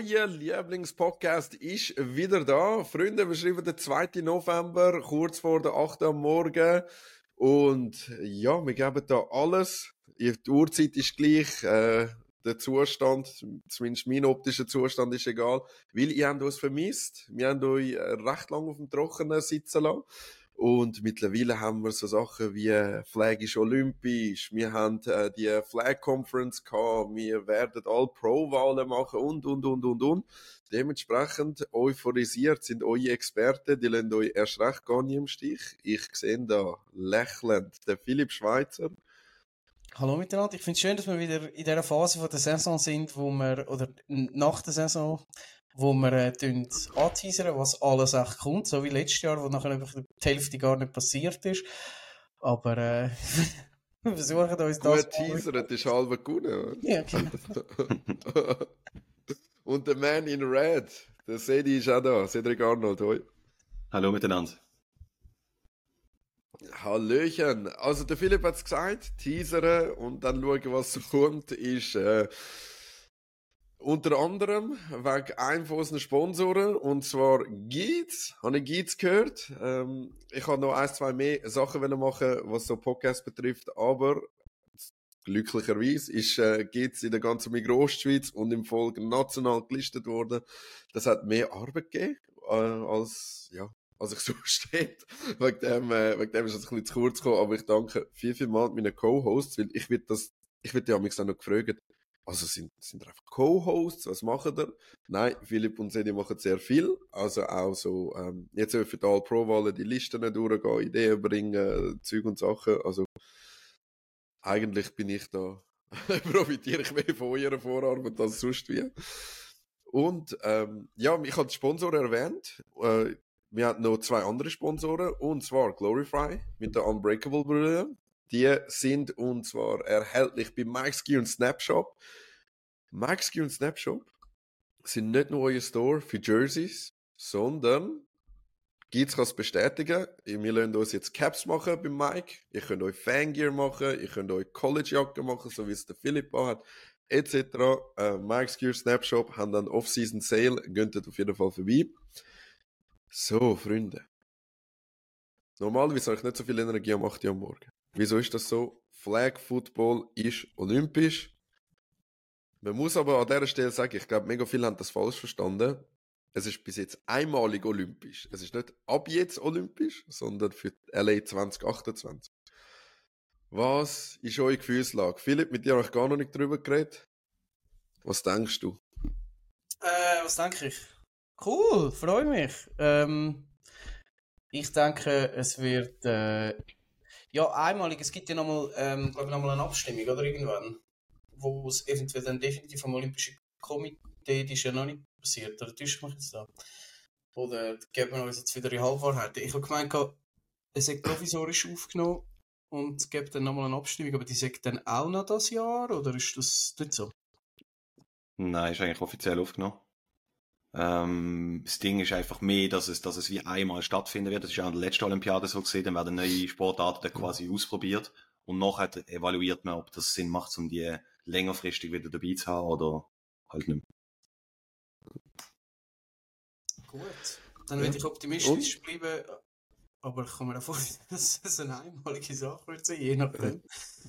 euer Lieblingspodcast ist wieder da. Freunde, wir schreiben den 2. November, kurz vor der 8. am Morgen. Und ja, wir geben da alles. Die Uhrzeit ist gleich. Äh, der Zustand, zumindest mein optischer Zustand ist egal, weil ihr habt uns vermisst. Wir haben euch recht lange auf dem Trockenen sitzen lassen. Und mittlerweile haben wir so Sachen wie Flag ist olympisch, wir haben äh, die Flag Conference gehabt, wir werden all Pro-Wahlen machen und, und, und, und, und. Dementsprechend euphorisiert sind eure Experten, die lassen euch erst recht gar nicht im Stich. Ich sehe da lächelnd den Philipp Schweizer. Hallo miteinander. Ich finde es schön, dass wir wieder in dieser Phase von der Saison sind, wo wir, oder nach der Saison, wo wir äh, anteasern, was alles echt kommt, so wie letztes Jahr, wo nachher einfach die Hälfte gar nicht passiert ist. Aber äh, wir versuchen uns das... Gut teasern, das ist halb gut. Ja, genau. Und der Man in Red, der Sedi ist auch da, Cedric Arnold, hoi. Hallo miteinander. Hallöchen. Also der Philipp hat es gesagt, teasern und dann schauen, was kommt, ist... Äh, unter anderem wegen einem von unseren Sponsoren, und zwar Geets. Habe ich Geets gehört? Ähm, ich habe noch ein, zwei mehr Sachen machen, was so Podcast betrifft, aber glücklicherweise ist äh, Geets in der ganzen Migrostschweiz und im Folge national gelistet worden. Das hat mehr Arbeit gegeben, äh, als, ja, als ich so steht. wegen dem, äh, wegen dem ist es ein bisschen zu kurz gekommen, aber ich danke viel, viel mal meinen Co-Hosts, weil ich wird das, ich wird ja mich auch noch gefragt, also sind, sind einfach Co-Hosts, was machen ihr? Nein, Philipp und Sedi machen sehr viel. Also auch so, ähm, jetzt für die All-Pro-Wahlen die Listen durchgehen, Ideen bringen, Zeug und Sachen. Also eigentlich bin ich da, profitiere ich mehr von eurer Vorarbeit als sonst wie. Und ähm, ja, ich habe die Sponsoren erwähnt. Äh, wir haben noch zwei andere Sponsoren, und zwar Glorify mit der Unbreakable Brille. Die sind und zwar erhältlich bei MikeSki und Snapshop. MikeSki und Snapshop sind nicht nur euer Store für Jerseys, sondern Gibt's kann es bestätigen. Wir lassen uns jetzt Caps machen bei Mike. Ihr könnt euch Fangear machen, ihr könnt euch Collegejacken machen, so wie es der Philipp hat, etc. Äh, Mike's Gear Snapshop haben dann Off-Season Sale, geht auf jeden Fall vorbei. So, Freunde. Normalerweise habe ich nicht so viel Energie am 8 Uhr am Morgen. Wieso ist das so? Flag Football ist olympisch. Man muss aber an dieser Stelle sagen, ich glaube, mega viele haben das falsch verstanden. Es ist bis jetzt einmalig olympisch. Es ist nicht ab jetzt olympisch, sondern für LA 2028. Was ist eure Gefühlslage? Philipp, mit dir habe ich gar noch nicht drüber geredet. Was denkst du? Äh, was denke ich? Cool, freue mich. Ähm, ich denke, es wird äh, ja, einmalig. Es gibt ja nochmal, ähm, glaube ich, nochmal eine Abstimmung, oder irgendwann, wo es eventuell dann definitiv vom Olympischen Komitee, ist ja noch nicht passiert, oder täuscht mich jetzt da? Oder geben wir uns jetzt wieder die Halbwahrheit? Ich habe gemeint, es ist provisorisch aufgenommen und es gibt dann nochmal eine Abstimmung, aber die sagt dann auch noch das Jahr, oder ist das nicht so? Nein, ist eigentlich offiziell aufgenommen. Ähm, das Ding ist einfach mehr, dass es, dass es wie einmal stattfinden wird. Das ist ja an der letzten Olympiade so gesehen. Dann werden neue Sportarten quasi ausprobiert. Und nachher evaluiert man, ob das Sinn macht, um die längerfristig wieder dabei zu haben oder halt nicht Gut. Dann werde ich optimistisch bleiben. Aber ich kann mir vorstellen, dass es eine einmalige Sache wird sein, je nachdem.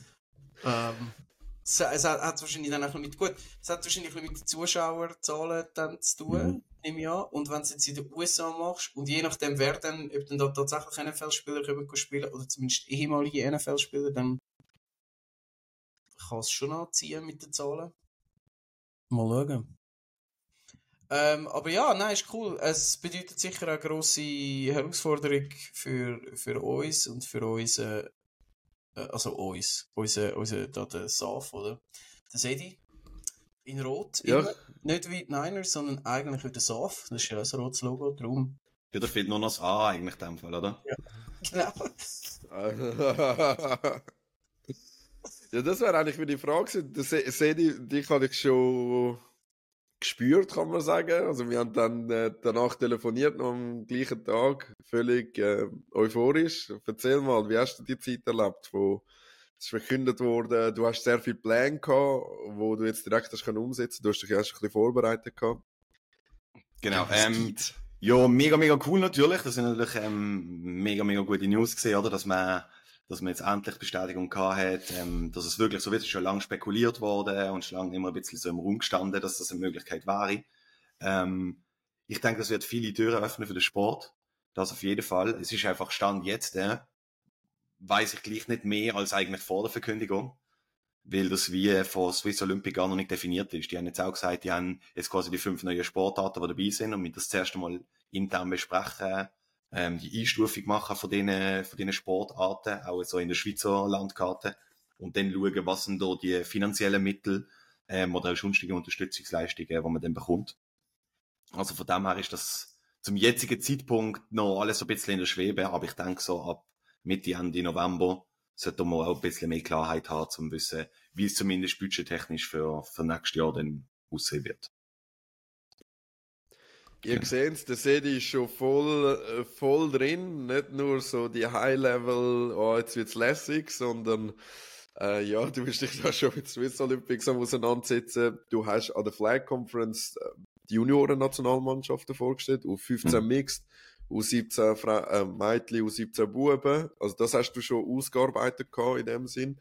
ähm, es, es hat, hat, wahrscheinlich dann auch mit, gut, es hat wahrscheinlich mit den Zuschauerzahlen dann zu tun, mhm. im Jahr. Und wenn du es jetzt in den USA machst, und je nachdem, wer dann, ob dann da tatsächlich NFL-Spieler können spielen, oder zumindest ehemalige NFL-Spieler, dann kann es schon anziehen mit den Zahlen. Mal schauen. Ähm, aber ja, nein, ist cool. Es bedeutet sicher eine grosse Herausforderung für, für uns und für unsere äh, also uns, unser, unser da der Saf, oder? Der Sedi in Rot. Ja. Immer. Nicht wie die Niners, sondern eigentlich wie der Saf. Das ist ja ein rotes Logo, darum. Ja, da fehlt nur noch das A eigentlich in dem Fall, oder? Ja, genau. ja, das wäre eigentlich die Frage. Sedi, dich hatte ich schon gespürt, kann man sagen. Also wir haben dann äh, danach telefoniert, noch am gleichen Tag, völlig äh, euphorisch. Erzähl mal, wie hast du die Zeit erlebt, wo es verkündet wurde, du hast sehr viel Pläne gehabt, wo du jetzt direkt hast können umsetzen. Du hast dich erst ein bisschen vorbereitet gehabt. Genau. Ähm, ja, mega, mega cool natürlich. Das sind natürlich ähm, mega, mega gute News gesehen, oder? Dass man, dass man jetzt endlich Bestätigung gehabt hat, ähm, dass es wirklich so wird. Schon lange spekuliert worden und schon lange immer ein bisschen so im Raum gestanden, dass das eine Möglichkeit wäre. Ähm, ich denke, das wird viele Türen öffnen für den Sport. Das auf jeden Fall. Es ist einfach Stand jetzt, äh, weiß ich gleich nicht mehr als eigentlich vor der Verkündigung weil das wie von Swiss Olympic gar noch nicht definiert ist. Die haben jetzt auch gesagt, die haben jetzt quasi die fünf neuen Sportarten, die dabei sind und mit das zuerst einmal intern besprechen, ähm, die Einstufung machen von diesen, von diesen Sportarten, auch so in der Schweizer Landkarte und dann schauen, was sind da die finanziellen Mittel ähm, oder sonstige Unterstützungsleistungen, die man dann bekommt. Also von dem her ist das zum jetzigen Zeitpunkt noch alles so ein bisschen in der Schwebe, aber ich denke so ab Mitte, Ende November sollte man auch ein bisschen mehr Klarheit haben, um zu wissen, wie es zumindest budgettechnisch für, für nächstes Jahr dann aussehen wird. Ihr ja. seht, der Sedi ist schon voll, äh, voll drin. Nicht nur so die High-Level, oh, jetzt wird's lässig, sondern äh, ja, du bist dich da schon mit Swiss Olympics am auseinandersetzen. Du hast an der Flag Conference äh, die Junioren-Nationalmannschaften vorgestellt, auf 15 mhm. Mixed, U17 Fra äh, Mädchen, U17 Buben. Also das hast du schon ausgearbeitet in dem Sinn.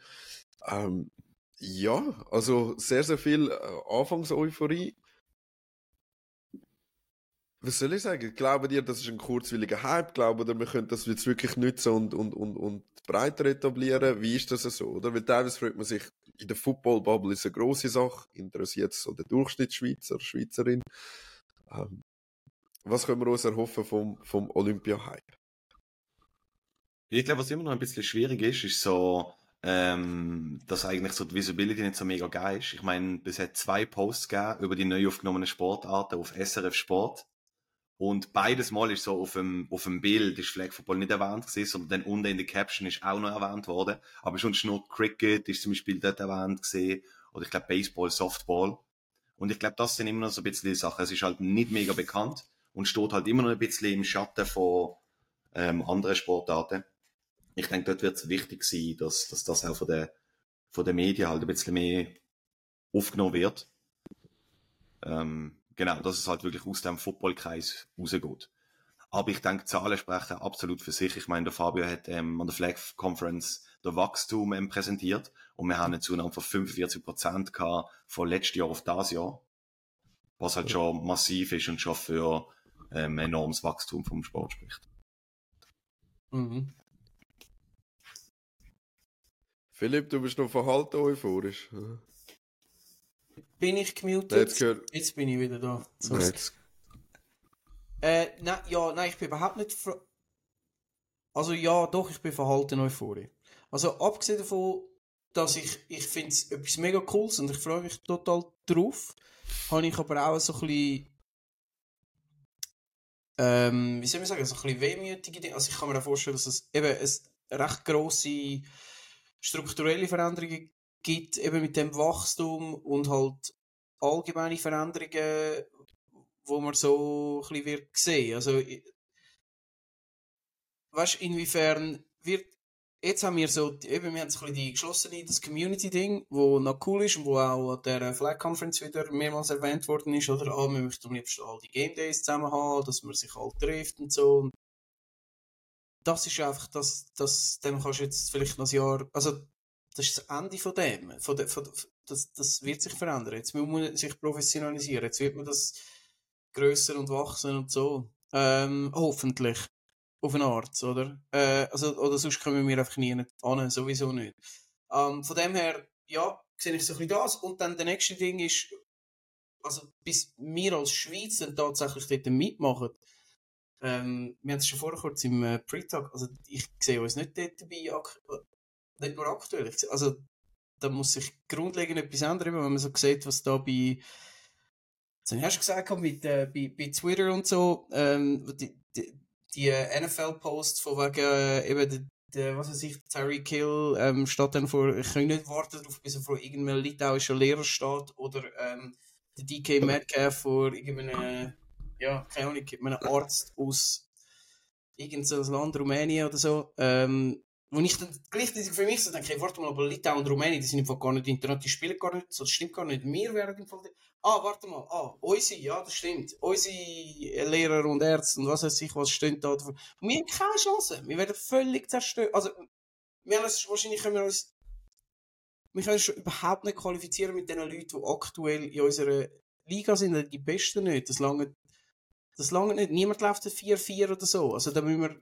Ähm, ja, also sehr, sehr viel äh, Anfangseuphorie. Was soll ich sagen? Glauben dir, das ist ein kurzwilliger Hype? Glauben ihr, wir können das jetzt wirklich nutzen und, und, und, und breiter etablieren? Wie ist das so, oder? Weil teilweise fragt man sich, in der Football-Bubble ist eine grosse Sache, interessiert so der Durchschnittsschweizer, Schweizerin. Ähm, was können wir uns erhoffen vom, vom Olympia-Hype? Ich glaube, was immer noch ein bisschen schwierig ist, ist so, ähm, dass eigentlich so die Visibility nicht so mega geil ist. Ich meine, es hat zwei Posts gegeben über die neu aufgenommenen Sportarten auf SRF Sport. Und beides Mal ist so auf dem, auf dem Bild ist Flag Football nicht erwähnt gewesen, sondern dann unten in der Caption ist auch noch erwähnt worden. Aber schon nur Cricket ist zum Beispiel dort erwähnt gesehen. Oder ich glaube Baseball, Softball. Und ich glaube, das sind immer noch so ein bisschen die Sachen. Es ist halt nicht mega bekannt und steht halt immer noch ein bisschen im Schatten von ähm, anderen Sportarten. Ich denke, dort wird es wichtig sein, dass, dass das auch von der, von der Medien halt ein bisschen mehr aufgenommen wird. Ähm, genau, dass es halt wirklich aus dem Footballkreis rausgeht. Aber ich denke, Zahlen sprechen absolut für sich. Ich meine, der Fabio hat ähm, an der Flag Conference der Wachstum ähm, präsentiert und wir haben eine Zunahme von 45 Prozent von letztes Jahr auf das Jahr. Was halt schon massiv ist und schon für ähm, enormes Wachstum vom Sport spricht. Mhm. Philipp, du bist noch verhalten euphorisch. Bin ich gemutet? Jetzt, gehört... Jetzt bin ich wieder da. So. Jetzt. Äh, nein, ja, nein, ich bin überhaupt nicht. Also ja, doch, ich bin verhalten euphorisch. Also abgesehen davon, dass ich, ich finde es etwas mega cooles und ich freue mich total drauf, habe ich aber auch so ein bisschen ähm, wie soll man sagen, so ein bisschen wehmütige Dinge. Also ich kann mir auch vorstellen, dass es eben eine recht grosse strukturelle Veränderungen gibt, eben mit dem Wachstum und halt allgemeine Veränderungen, wo man so ein bisschen wird sehen. Also, weißt inwiefern wird jetzt haben wir so, eben, wir haben so ein die geschlossene, das Community-Ding, wo noch cool ist und wo auch an der Flag Conference wieder mehrmals erwähnt worden ist, oder? Ah, wir möchten am liebsten all die Game Days zusammen haben, dass man sich halt trifft und so. Und das ist einfach, das, das, dem kannst du jetzt vielleicht noch ein Jahr, also, das ist das Ende von dem, von de, von, das, das wird sich verändern. Jetzt muss man sich professionalisieren, jetzt wird man das grösser und wachsen und so. Ähm, hoffentlich auf eine Art, oder? Äh, also, oder sonst kommen wir einfach nie an, sowieso nicht. Ähm, von dem her, ja, sehe ich so ein bisschen das. Und dann der nächste Ding ist, also bis wir als Schweiz dann tatsächlich dort mitmachen, ähm, wir haben es schon vorher kurz im äh, Pre-Talk, also ich sehe uns nicht dort dabei, nicht nur aktuell, also da muss sich grundlegend etwas ändern, wenn man so sieht, was da bei das hast du gesagt, mit, äh, bei, bei Twitter und so, ähm, die, die, die äh, NFL-Posts von wegen äh, eben der, der, was weiß ich, Terry Kill ähm, steht dann vor, ich kann nicht warten darauf, bis er vor irgendeinem litauischen Lehrer steht oder ähm, der DK Metcalf vor irgendeinem, ja, keine Ahnung, einem Arzt aus irgendeinem Land, Rumänien oder so. Ähm, wo ich dann gleichzeitig für mich so denke, hey, warte mal, aber Litauen und Rumänien, die sind im gar nicht international, die spielen gar nicht, so, das stimmt gar nicht. Wir wären im Fall, ah, warte mal, ah, unsere, ja, das stimmt. Unsere Lehrer und Ärzte und was weiß ich, was stehen da. Und wir haben keine Chance. Wir werden völlig zerstört. Also, wir haben uns, wahrscheinlich können wir uns, wir können uns überhaupt nicht qualifizieren mit den Leuten, die aktuell in unserer Liga sind, die Besten nicht. Das lange, das lange nicht. Niemand läuft 4-4 oder so. Also, da müssen wir,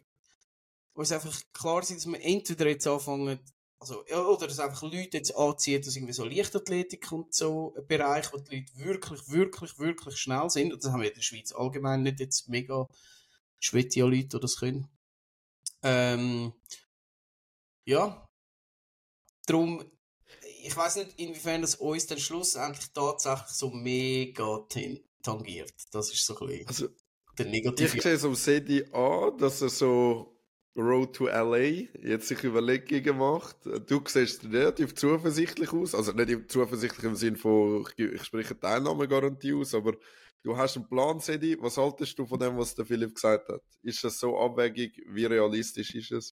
wo es einfach klar ist, dass wir entweder jetzt anfangen, also, oder dass einfach Leute jetzt anziehen, dass irgendwie so Leichtathletik und so ein Bereich, wo die Leute wirklich, wirklich, wirklich schnell sind. Und das haben wir in der Schweiz allgemein nicht jetzt mega schwette Leute, die das können. Ähm, ja. Darum, ich weiß nicht, inwiefern das uns dann schlussendlich tatsächlich so mega tangiert. Das ist so ein bisschen also, der negative. Ich sehe es am Sedi an, dass er so Road to LA jetzt sich Überlegungen macht. Du siehst relativ zuversichtlich aus. Also nicht zuversichtlich im Sinne von, ich spreche Teilnahmegarantie aus, aber du hast einen Plan, Sedi. Was haltest du von dem, was der Philipp gesagt hat? Ist das so abwägig? Wie realistisch ist es?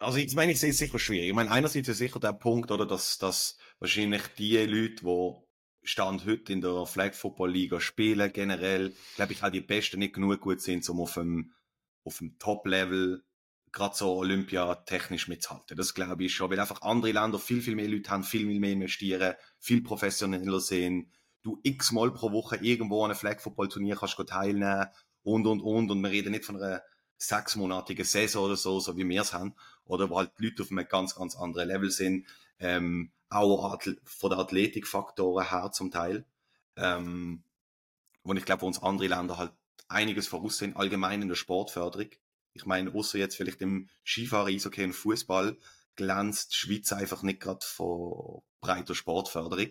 Also ich meine, ich sehe es sicher schwierig. Ich meine, einerseits ist sicher der Punkt, oder, dass, dass wahrscheinlich die Leute, die Stand heute in der Flag Football Liga spielen, generell, glaube ich, auch die Besten nicht genug gut sind, um auf dem auf dem Top-Level gerade so olympiatechnisch mitzuhalten. Das glaube ich schon, weil einfach andere Länder viel, viel mehr Leute haben, viel, viel mehr investieren, viel professioneller sehen. Du x-mal pro Woche irgendwo an einem Flag-Football-Turnier kannst du teilnehmen und, und, und. Und wir reden nicht von einer sechsmonatigen Saison oder so, so wie wir es haben. Oder wo halt die Leute auf einem ganz, ganz anderen Level sind. Ähm, auch von der Athletikfaktoren her zum Teil. Ähm, wo ich glaube, wo uns andere Länder halt einiges voraussehen, allgemein in der Sportförderung. Ich meine, außer jetzt vielleicht im Skifahren, Eishockey und Fußball glänzt die Schweiz einfach nicht gerade von breiter Sportförderung.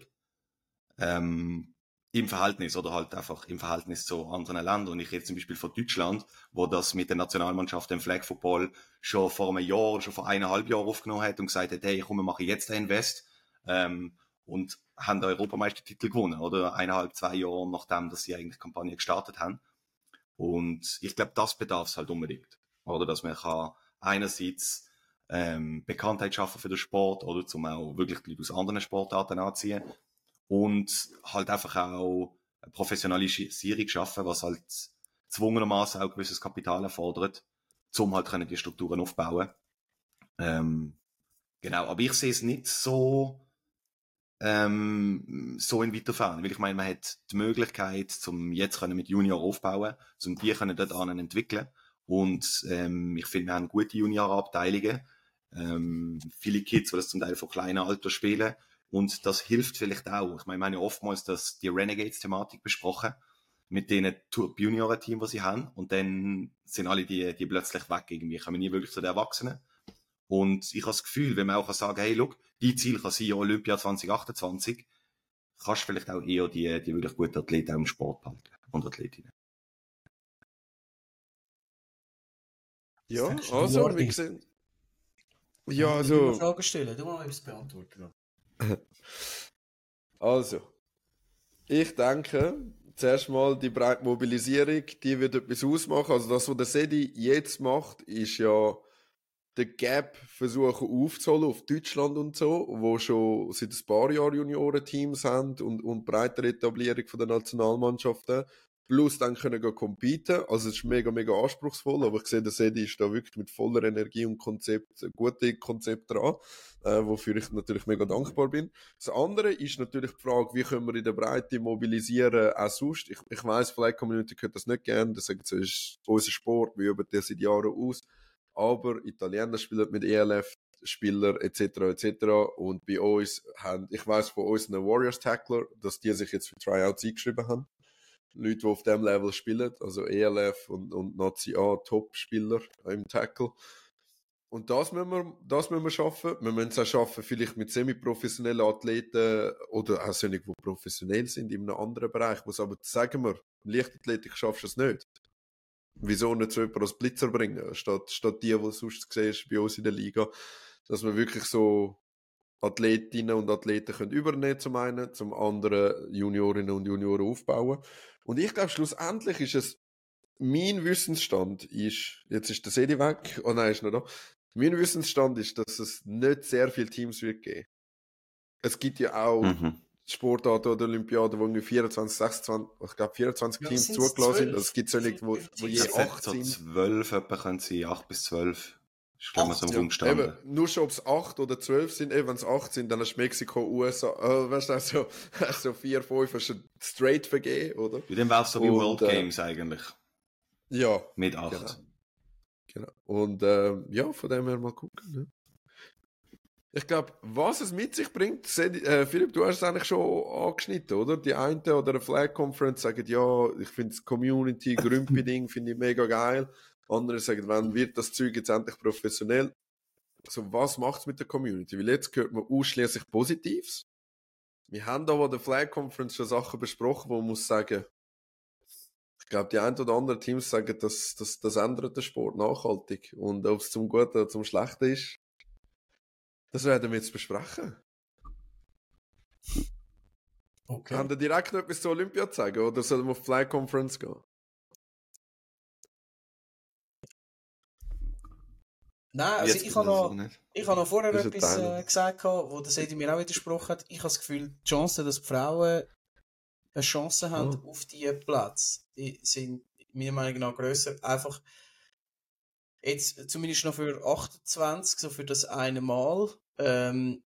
Ähm, Im Verhältnis oder halt einfach im Verhältnis zu anderen Ländern. Und ich rede zum Beispiel von Deutschland, wo das mit der Nationalmannschaft im Flag Football schon vor einem Jahr, schon vor eineinhalb Jahren aufgenommen hat und gesagt hat, hey, komm, wir machen jetzt einen Invest. Ähm, und haben den Europameistertitel gewonnen, oder eineinhalb, zwei Jahre nachdem, dass sie eigentlich die Kampagne gestartet haben. Und ich glaube, das bedarf es halt unbedingt. Oder dass man kann einerseits ähm, Bekanntheit schaffen für den Sport oder zum auch wirklich die Leute aus anderen Sportarten anziehen und halt einfach auch eine Professionalisierung schaffen, was halt zwungenermaßen auch gewisses Kapital erfordert, um halt können die Strukturen aufbauen. Ähm, genau, aber ich sehe es nicht so ähm, so in weiterfahren. Weil ich meine, man hat die Möglichkeit, zum jetzt können mit Junior aufbauen, zum die können dort an entwickeln. Und ähm, ich finde, wir haben gute Junior-Abteilungen. Ähm, viele Kids, die das zum Teil von kleinen Alter spielen. Und das hilft vielleicht auch. Ich meine, meine oftmals das, die Renegades-Thematik besprochen mit denen Junioren-Team, die sie haben. Und dann sind alle die, die plötzlich weg irgendwie, kommen nie wirklich zu den Erwachsenen. Und ich habe das Gefühl, wenn man auch sagen kann, hey, look, die Ziel kann sein Olympia 2028, kannst du vielleicht auch eher die, die wirklich guten Athleten auch im Sport behalten und Athletinnen. Ja, also, wie gesehen. Ja, also. Ich Fragen stellen, du mal etwas beantworten. also, ich denke, zuerst mal die breite Mobilisierung, die wird etwas ausmachen. Also, das, was der Sedi jetzt macht, ist ja den Gap versuchen aufzuholen auf Deutschland und so, wo schon seit ein paar Jahren Juniorenteams haben und, und breitere Etablierung von der Nationalmannschaften. Plus dann können wir competen. Also es ist mega, mega anspruchsvoll, aber ich sehe, der Sedi ist da wirklich mit voller Energie und Konzept, gute Konzept dran, äh, wofür ich natürlich mega dankbar bin. Das andere ist natürlich die Frage, wie können wir in der Breite mobilisieren, auch sonst. Ich, ich weiss, Flag Community könnte das nicht gerne, das sagen sie, ist unser Sport, wir üben das seit Jahren aus aber Italiener spielen mit ELF, Spieler etc. etc. Und bei uns haben, ich weiß von uns einen Warriors Tackler, dass die sich jetzt für Tryouts eingeschrieben haben. Leute, die auf dem Level spielen, also ELF und, und Nazi A, Top-Spieler im Tackle. Und das müssen wir, das müssen wir schaffen. Wir müssen es auch schaffen, vielleicht mit semi-professionellen Athleten oder auch solche, die professionell sind in einem anderen Bereich. Muss aber sagen wir, Leichtathletik schaffst du es nicht wieso nicht so jemand als Blitzer bringen, statt, statt die, die du sonst siehst bei uns in der Liga, dass wir wirklich so Athletinnen und Athleten können übernehmen zum einen, zum anderen Juniorinnen und Junioren aufbauen. Und ich glaube, schlussendlich ist es mein Wissensstand ist, jetzt ist der Sedi weg, oh nein, ist noch da. Mein Wissensstand ist, dass es nicht sehr viele Teams wird geben. Es gibt ja auch mhm. Sportarten oder Olympiaden, wo irgendwie 24, 26, ich glaube 24 ja, Teams zugelassen sind. Also es gibt so nicht, wo, wo je 8 sind. So 12 etwa können sie, 8 bis 12. Ich glaube, so ja. umgestanden. Eben, nur schon ob es 8 oder 12 sind, eben wenn es 8 sind, dann ist Mexiko, USA, äh, weißt du, also, also 4, 5 hast du straight vergeben, oder? Ja, dann wäre es so wie World äh, Games eigentlich. Ja. Mit 8. Genau. genau. Und äh, ja, von dem her mal gucken. Ne? Ich glaube, was es mit sich bringt, äh, Philipp, du hast es eigentlich schon angeschnitten, oder? Die eine oder eine Flag Conference sagen, ja, ich finde das Community, Grümpy-Ding finde ich mega geil. Andere sagen, wann wird das Zeug jetzt endlich professionell? Also, was macht es mit der Community? Weil jetzt hört man ausschließlich Positives. Wir haben aber an der Flag Conference schon Sachen besprochen, wo man muss sagen, ich glaube, die ein oder anderen Teams sagen, dass das, das ändert den Sport nachhaltig. Und ob es zum Guten oder zum Schlechten ist, das werden wir jetzt besprechen. Okay. Haben wir direkt noch etwas zur Olympia zeigen oder sollen wir auf Flag Conference gehen? Nein, also ich habe noch, ich habe noch vorher etwas äh, gesagt, wo der Sedi mir auch widersprochen hat. Ich habe das Gefühl, die Chancen, dass die Frauen eine Chance haben oh. auf diesen Platz, die sind meiner Meinung nach grösser. Einfach jetzt zumindest noch für 28, so für das eine Mal, ähm,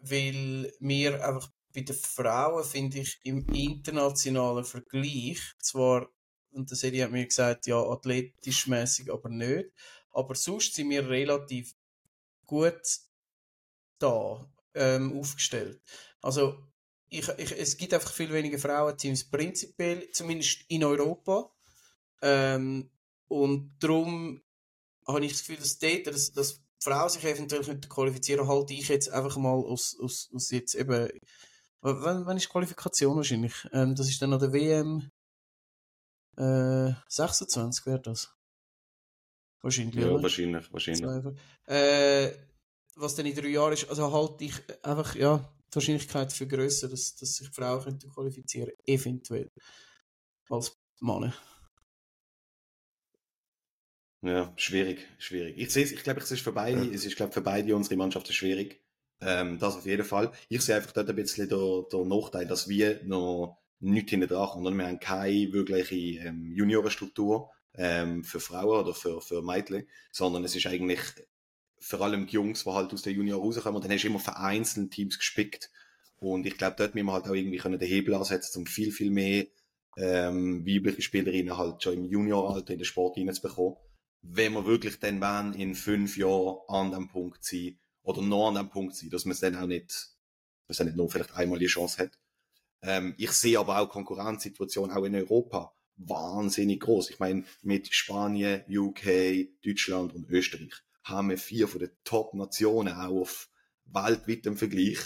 weil wir einfach bei den Frauen, finde ich, im internationalen Vergleich, zwar, und der Serie hat mir gesagt, ja, athletisch mäßig, aber nicht, aber sonst sind wir relativ gut da ähm, aufgestellt. Also ich, ich, es gibt einfach viel weniger Frauenteams prinzipiell, zumindest in Europa. Ähm, und darum habe ich das Gefühl, dass dort, dass, dass Frau sich eventuell könnte qualifizieren, halte ich jetzt einfach mal aus, aus, aus jetzt eben. Wann, wann ist die Qualifikation wahrscheinlich? Ähm, das ist dann an der WM äh, 26 wäre das. Wahrscheinlich. Ja, oder? wahrscheinlich, wahrscheinlich. Äh, was dann in drei Jahren ist, also halte ich einfach, ja, die Wahrscheinlichkeit für grösser, dass, dass sich Frauen könnten qualifizieren eventuell. Als Männer. Ja, schwierig, schwierig. Ich sehe ich glaube, es ist für beide, ja. es ist, glaube für beide unsere Mannschaften schwierig. Ähm, das auf jeden Fall. Ich sehe einfach dort ein bisschen der, der Nachteil, dass wir noch nichts hinten dran haben. Wir haben keine wirkliche ähm, Juniorenstruktur ähm, für Frauen oder für, für Mädchen, sondern es ist eigentlich vor allem die Jungs, die halt aus der Junior rauskommen, und dann hast du immer vereinzelt Teams gespickt. Und ich glaube, dort müssen wir halt auch irgendwie können den Hebel ansetzen, um viel, viel mehr ähm, weibliche Spielerinnen halt schon im Junioralter in den Sport reinzubekommen. Wenn wir wirklich dann wollen, in fünf Jahren an dem Punkt sein, oder noch an dem Punkt sein, dass man es dann auch nicht, dass man nicht nur vielleicht einmal die Chance hat. Ähm, ich sehe aber auch Konkurrenzsituationen auch in Europa wahnsinnig groß. Ich meine, mit Spanien, UK, Deutschland und Österreich haben wir vier von den Top-Nationen auch auf weltweitem Vergleich.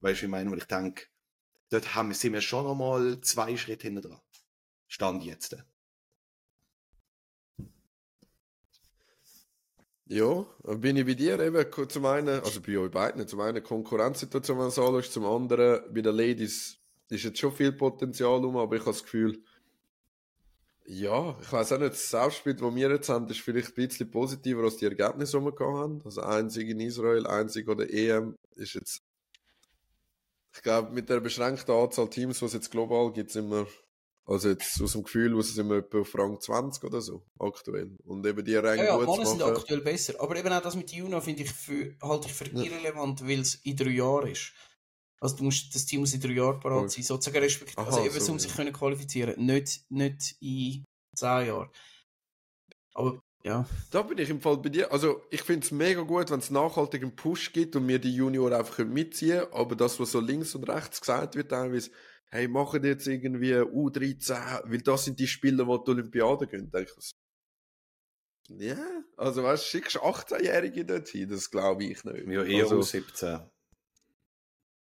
Weißt du, ich meine, weil ich denke, dort haben, sind wir schon einmal zwei Schritte hinten dran. Stand jetzt. Ja, bin ich bei dir eben zum einen, also bei euch beiden, zum einen Konkurrenzsituation, wenn du anschaust, zum anderen bei den Ladies ist jetzt schon viel Potenzial um, aber ich habe das Gefühl, ja, ich weiß auch nicht, das Selbstbild, das wir jetzt haben, ist vielleicht ein bisschen positiver als die Ergebnisse, die wir gehabt haben. Also einzig in Israel, einzig oder EM ist jetzt, ich glaube, mit der beschränkten Anzahl Teams, die es jetzt global gibt, sind wir, also jetzt aus dem Gefühl, wo sind wir etwa auf Rang 20 oder so, aktuell. Und eben die Ränge ja, ja, gut sind aktuell besser. Aber eben auch das mit Juno finde ich für, halte ich für ja. irrelevant, weil es in drei Jahren ist. Also du musst, das Team muss in drei Jahren parat sein, sozusagen respektive, also eben so, um sich ja. können qualifizieren, nicht, nicht in zehn Jahren. Aber ja. Da bin ich im Fall bei dir. Also ich finde es mega gut, wenn es nachhaltig einen Push gibt und wir die Junior einfach mitziehen können. Aber das, was so links und rechts gesagt wird, teilweise, hey, machen jetzt irgendwie U13, weil das sind die Spieler, die die Olympiade gehen, denke ich. Ja, also weißt du, schickst 18-Jährige dorthin, das glaube ich nicht. Ja, eher also, 17.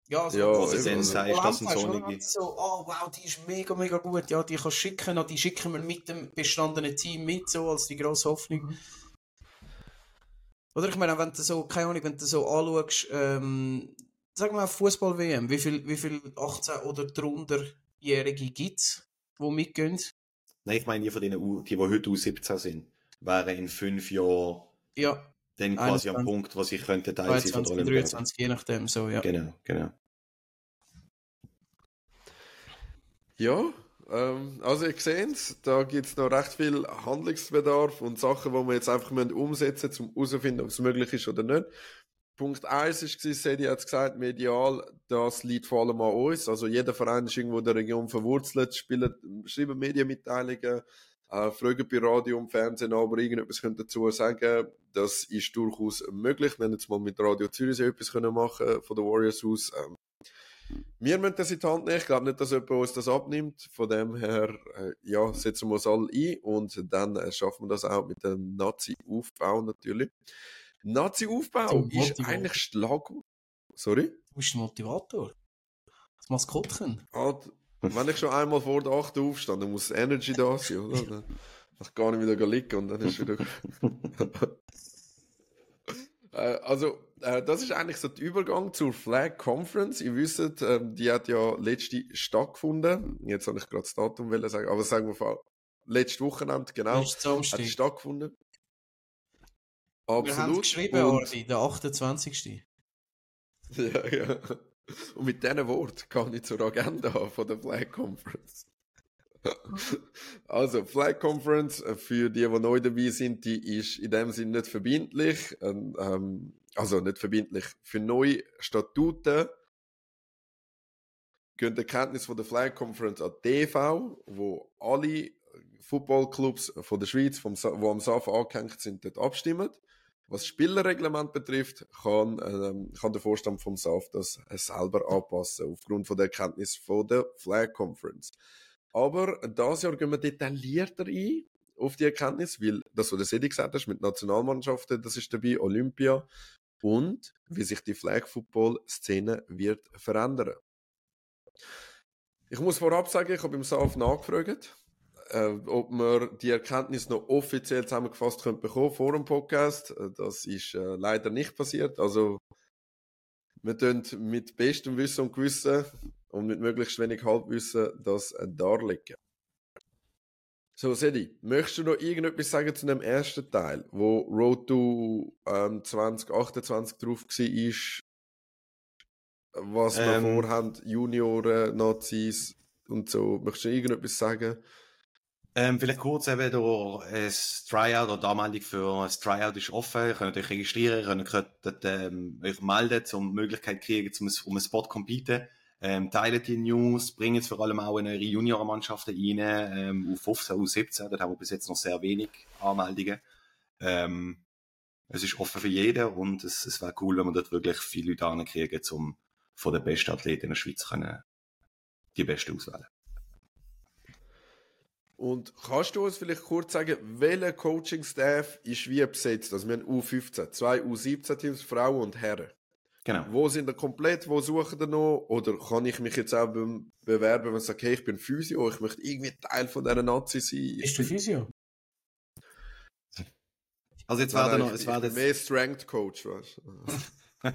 Ja, also, ja, also dann sagst, das sind so einige. So, oh wow, die ist mega, mega gut. Ja, die kannst du schicken, die schicken wir mit dem bestandenen Team mit, so als die grosse Hoffnung. Mhm. Oder ich meine, wenn du so, keine Ahnung, wenn du so anschaust, ähm, sag mal Fußball-WM, wie viel, wie viel 18- oder drunterjährige gibt es, die mitgehen? Nein, ich meine die von denen, die, die heute U17 sind, wären in fünf Jahren Ja, dann quasi am 21, Punkt, wo sie könnten Teil sein von 22, der Olympiade. 23, je nachdem, so, ja. Genau, genau. Ja, ähm, also ihr seht es, da gibt es noch recht viel Handlungsbedarf und Sachen, die wir jetzt einfach müssen umsetzen müssen, um herauszufinden, ob es möglich ist oder nicht. Punkt 1 war, Sedi hat gesagt, medial, das liegt vor allem an uns. Also jeder Verein ist irgendwo in der Region verwurzelt, spielen, schreiben Medienmitteilungen, äh, fragen bei Radio und Fernsehen an, aber irgendetwas können dazu sagen. Das ist durchaus möglich. Wir haben jetzt mal mit Radio Zürich etwas können machen von den Warriors aus. Ähm, wir müssen das in die Hand nehmen. Ich glaube nicht, dass jemand uns das abnimmt. Von dem her, äh, ja, setzen wir uns alle ein und dann äh, schaffen wir das auch mit dem Nazi-Aufbau natürlich. Nazi-Aufbau ist eigentlich Schlag... Sorry? Du bist der Motivator. Das Maskottchen. Ah, wenn ich schon einmal vor der 8 aufstehe, dann muss Energy da sein, oder? Dann kann ich gar nicht wieder liegen und dann ist wieder... Äh, also, äh, das ist eigentlich so der Übergang zur Flag Conference. Ihr wisst, ähm, die hat ja letzte stattgefunden. Jetzt habe ich gerade das Datum wollen sagen, aber sagen wir vor letztes Wochenende, genau, hat die stattgefunden. Wir haben Absolut. geschrieben, Und- Ordi, der 28. Ja, ja. Und mit diesen Worten kann ich zur Agenda von der Flag Conference. Also, Flag Conference, äh, für die, die neu dabei sind, die ist in dem Sinne nicht verbindlich. Ähm, ähm, also nicht verbindlich. Für neue Statuten gehen die Kenntnis von der Flag Conference an die TV, wo alle Footballclubs von der Schweiz, vom, wo am SAF angehängt sind, dort abstimmen. Was das Spielerreglement betrifft, kann, ähm, kann der Vorstand vom SAF das selber anpassen, aufgrund von der Erkenntnis von der Flag Conference. Aber das Jahr gehen wir detaillierter ein auf die Erkenntnis, weil das, was der Sedi gesagt hat, mit Nationalmannschaften, das ist dabei, Olympia und wie sich die Flag-Football-Szene wird verändern. Ich muss vorab sagen, ich habe im SAF nachgefragt, äh, ob wir die Erkenntnis noch offiziell zusammengefasst können bekommen vor dem Podcast. Äh, Das ist äh, leider nicht passiert. Also wir tun mit bestem Wissen und Gewissen und mit möglichst wenig Halbwissen das äh, darlegen. So, Sedi, möchtest du noch irgendetwas sagen zu dem ersten Teil, wo Road to ähm, 2028 drauf war, was wir Ähm. vorhaben, Junioren, Nazis und so. Möchtest du irgendetwas sagen? Ähm, vielleicht kurz eben durch ein Tryout oder damalig für ein Tryout ist offen. Ihr könnt euch registrieren, ihr könnt ähm, euch melden, um die Möglichkeit zu kriegen, um, um einen Spot zu competen. Ähm, teilt die News, bringt es vor allem auch in eure Juniorenmannschaften rein, ähm, auf 15, auf 17, dort haben wir bis jetzt noch sehr wenig Anmeldungen. Ähm, es ist offen für jeden und es, es wäre cool, wenn wir dort wirklich viele Leute ankriegen, um von den besten Athleten in der Schweiz können, die besten auswählen. Und kannst du uns vielleicht kurz sagen, welcher Coaching-Staff ist wie besetzt? Also wir haben U15, zwei U17-Teams, Frauen und Herren. Genau. Wo sind ihr komplett? Wo suchen ihr noch? Oder kann ich mich jetzt auch be bewerben, wenn ich sage, hey, ich bin Physio, ich möchte irgendwie Teil von dieser Nazi sein? Bist du Physio? Also jetzt nein, noch, ich, es ich werden bin mehr Strength Coach, weißt du?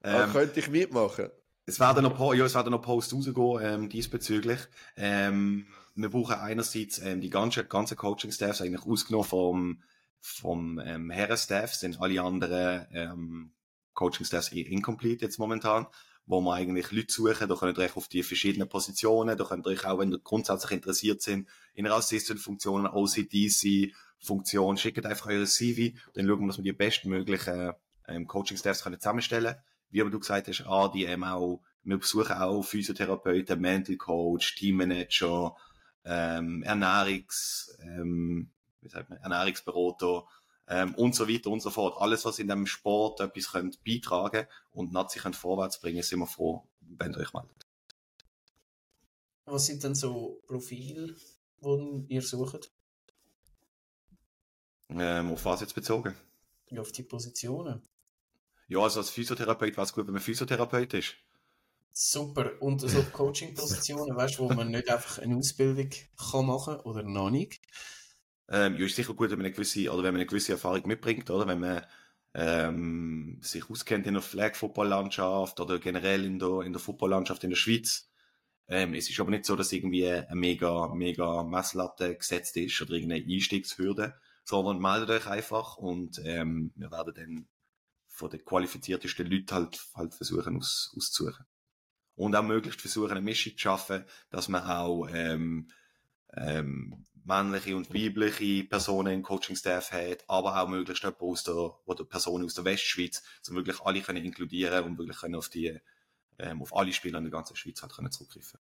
Ähm, könnte ich mitmachen? Es werden noch, ja, es werden noch Posts rausgehen, ähm, diesbezüglich. Ähm, wir brauchen einerseits, ähm, die ganze, ganze Coaching-Staffs eigentlich ausgenommen vom, vom, ähm, Herren-Staff, sind alle anderen, ähm, Coaching-Staffs eher incomplete jetzt momentan, wo wir eigentlich Leute suchen, da könnt ihr auf die verschiedenen Positionen, da könnt ihr auch, wenn ihr grundsätzlich interessiert sind, in einer Assistant-Funktionen, OCDC, Funktion, schickt einfach eure CV, dann schauen wir, dass wir die bestmöglichen, ähm, Coaching-Staffs können zusammenstellen wie aber du gesagt hast, die ähm, auch, wir besuchen auch Physiotherapeuten, Mental Coach, Teammanager, ähm, Ernährungs, ähm, wie sagt man, Ernährungsberater ähm, und so weiter und so fort. Alles, was in dem Sport etwas könnt beitragen und Nazi könnt vorwärts bringen, sind wir froh, wenn ihr euch meldet. Was sind denn so Profile, die ihr sucht? Ähm, auf was jetzt bezogen? Ja, auf die Positionen. Ja, also als Physiotherapeut wäre es gut, wenn man Physiotherapeut ist. Super. Und so Coaching-Positionen, weißt du, wo man nicht einfach eine Ausbildung kann machen oder noch nicht. Ähm, ja, ist sicher gut, wenn man eine gewisse, oder wenn man eine gewisse Erfahrung mitbringt, oder? Wenn man ähm, sich auskennt in der Flag-Football-Landschaft oder generell in der, in der Football-Landschaft in der Schweiz. Ähm, es ist aber nicht so, dass irgendwie eine mega, mega Messlatte gesetzt ist oder irgendeine Einstiegshürde, sondern meldet euch einfach und ähm, wir werden dann von den qualifiziertesten Leuten halt, halt versuchen aus, auszusuchen. Und auch möglichst versuchen, eine Mischung zu schaffen, dass man auch ähm, ähm, männliche und weibliche Personen im Coaching-Staff hat, aber auch möglichst jemanden aus der, oder Personen aus der Westschweiz, um wirklich alle können inkludieren und wirklich können auf die, ähm, auf alle Spieler in der ganzen Schweiz halt können zurückgreifen.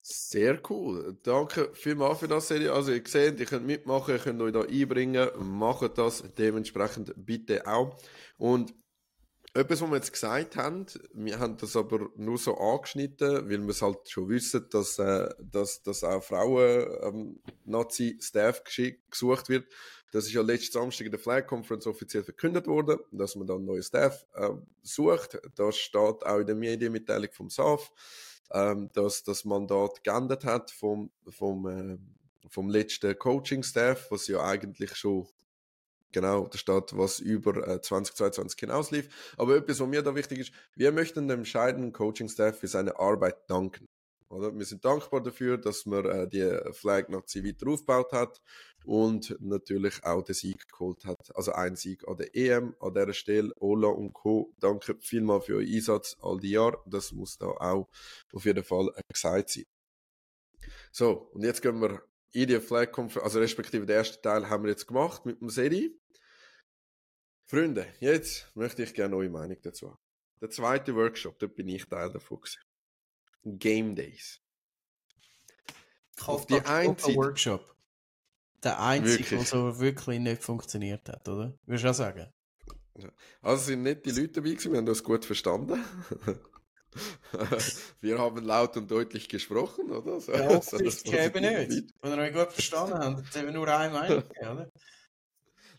Sehr cool. Danke vielmals für das, Serie. Also, ihr seht, ihr könnt mitmachen, ihr könnt euch da einbringen. Macht das dementsprechend bitte auch. Und etwas, was wir jetzt gesagt haben, wir haben das aber nur so angeschnitten, weil wir es halt schon wissen, dass, äh, dass, dass auch Frauen ähm, Nazi-Staff gesucht wird. Das ist ja letzten Samstag in der Flag Conference offiziell verkündet worden, dass man dann neuen Staff äh, sucht. Das steht auch in der Medienmitteilung vom SAF, ähm, dass das Mandat geändert hat vom, vom, äh, vom letzten Coaching-Staff, was ja eigentlich schon genau, da steht, was über äh, 2022 hinauslief. Aber etwas, was mir da wichtig ist, wir möchten dem scheidenden Coaching-Staff für seine Arbeit danken. Oder? Wir sind dankbar dafür, dass man äh, die Flag noch weiter aufgebaut hat und natürlich auch den Sieg geholt hat. Also ein Sieg an der EM an dieser Stelle. Ola und Co. Danke vielmals für euren Einsatz all die Jahre. Das muss da auch auf jeden Fall äh, gesagt sein. So, und jetzt gehen wir in die Flag Conference, also respektive den ersten Teil haben wir jetzt gemacht mit dem Seri. Freunde, jetzt möchte ich gerne eure Meinung dazu haben. Der zweite Workshop, da bin ich Teil davon gewesen. Game Days. Auf die einzige Workshop. Der einzige, der so wirklich nicht funktioniert hat, oder? Würdest du auch sagen? Also sind nicht die Leute dabei gewesen, wir haben das gut verstanden. wir haben laut und deutlich gesprochen, oder? So, ja, das ist eben nicht. Wenn ihr euch gut verstanden habt, dann haben wir nur eine Meinung, oder?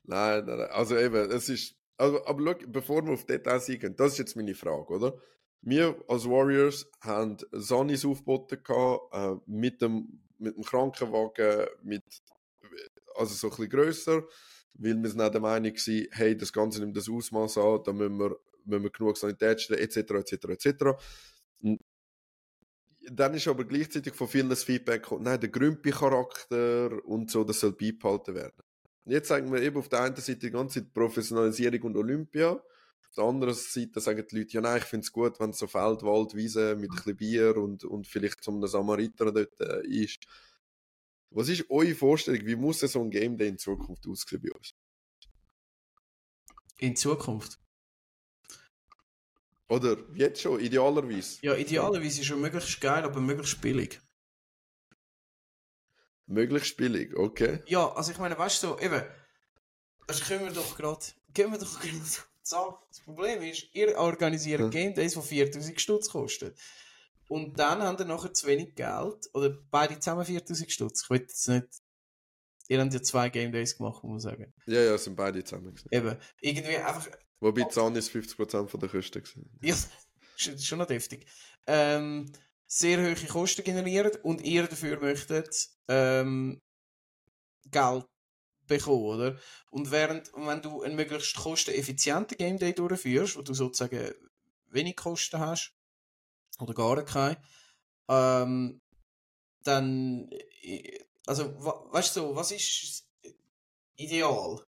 Nein, nein, nein, also eben, es ist, also, aber schau, bevor wir auf Details eingehen, das ist jetzt meine Frage, oder? Wir als Warriors haben Sonnis aufgeboten gehabt, äh, mit, dem, mit dem Krankenwagen, mit, also so ein bisschen grösser, weil wir sind auch der Meinung waren, hey, das Ganze nimmt das Ausmaß an, da müssen wir, müssen wir genug Sanität stellen, etc., etc., etc. Dann ist aber gleichzeitig von vielen das Feedback gekommen, nein, der Grümpi-Charakter und so, das soll beibehalten werden. Jetzt sagen wir eben auf der einen Seite die ganze Zeit Professionalisierung und Olympia. Auf der anderen Seite sagen die Leute, ja nein, ich finde es gut, wenn es so Feld, Wald, Wiese mit ein bisschen Bier und, und vielleicht zum Samariter dort äh, ist. Was ist eure Vorstellung? Wie muss so ein Game Day in Zukunft aussehen bei uns? In Zukunft? Oder jetzt schon, idealerweise? Ja, idealerweise ist schon möglichst geil, aber möglichst billig. Möglichst billig, okay. Ja, also ich meine, weißt du, eben, das können wir doch gerade, gehen wir doch gerade sagen. Das Problem ist, ihr organisiert hm. Game Days, die 4000 Stutz kosten. Und dann haben ihr nachher zu wenig Geld, oder beide zusammen 4000 Stutz. Ich will jetzt nicht, ihr habt ja zwei Game Days gemacht, muss man sagen. Ja, ja, sind beide zusammen. Gewesen. Eben, irgendwie einfach... Wobei Zahn ist 50% von der Kosten gewesen. Ja, schon noch deftig. Ähm, sehr hohe Kosten generiert und ihr dafür möchtet ähm, Geld bekommen, oder? Und während, wenn du einen möglichst kosteneffizienten Game Day durchführst, wo du sozusagen wenig Kosten hast, oder gar keine, ähm, dann, also, weißt du, was ist ideal?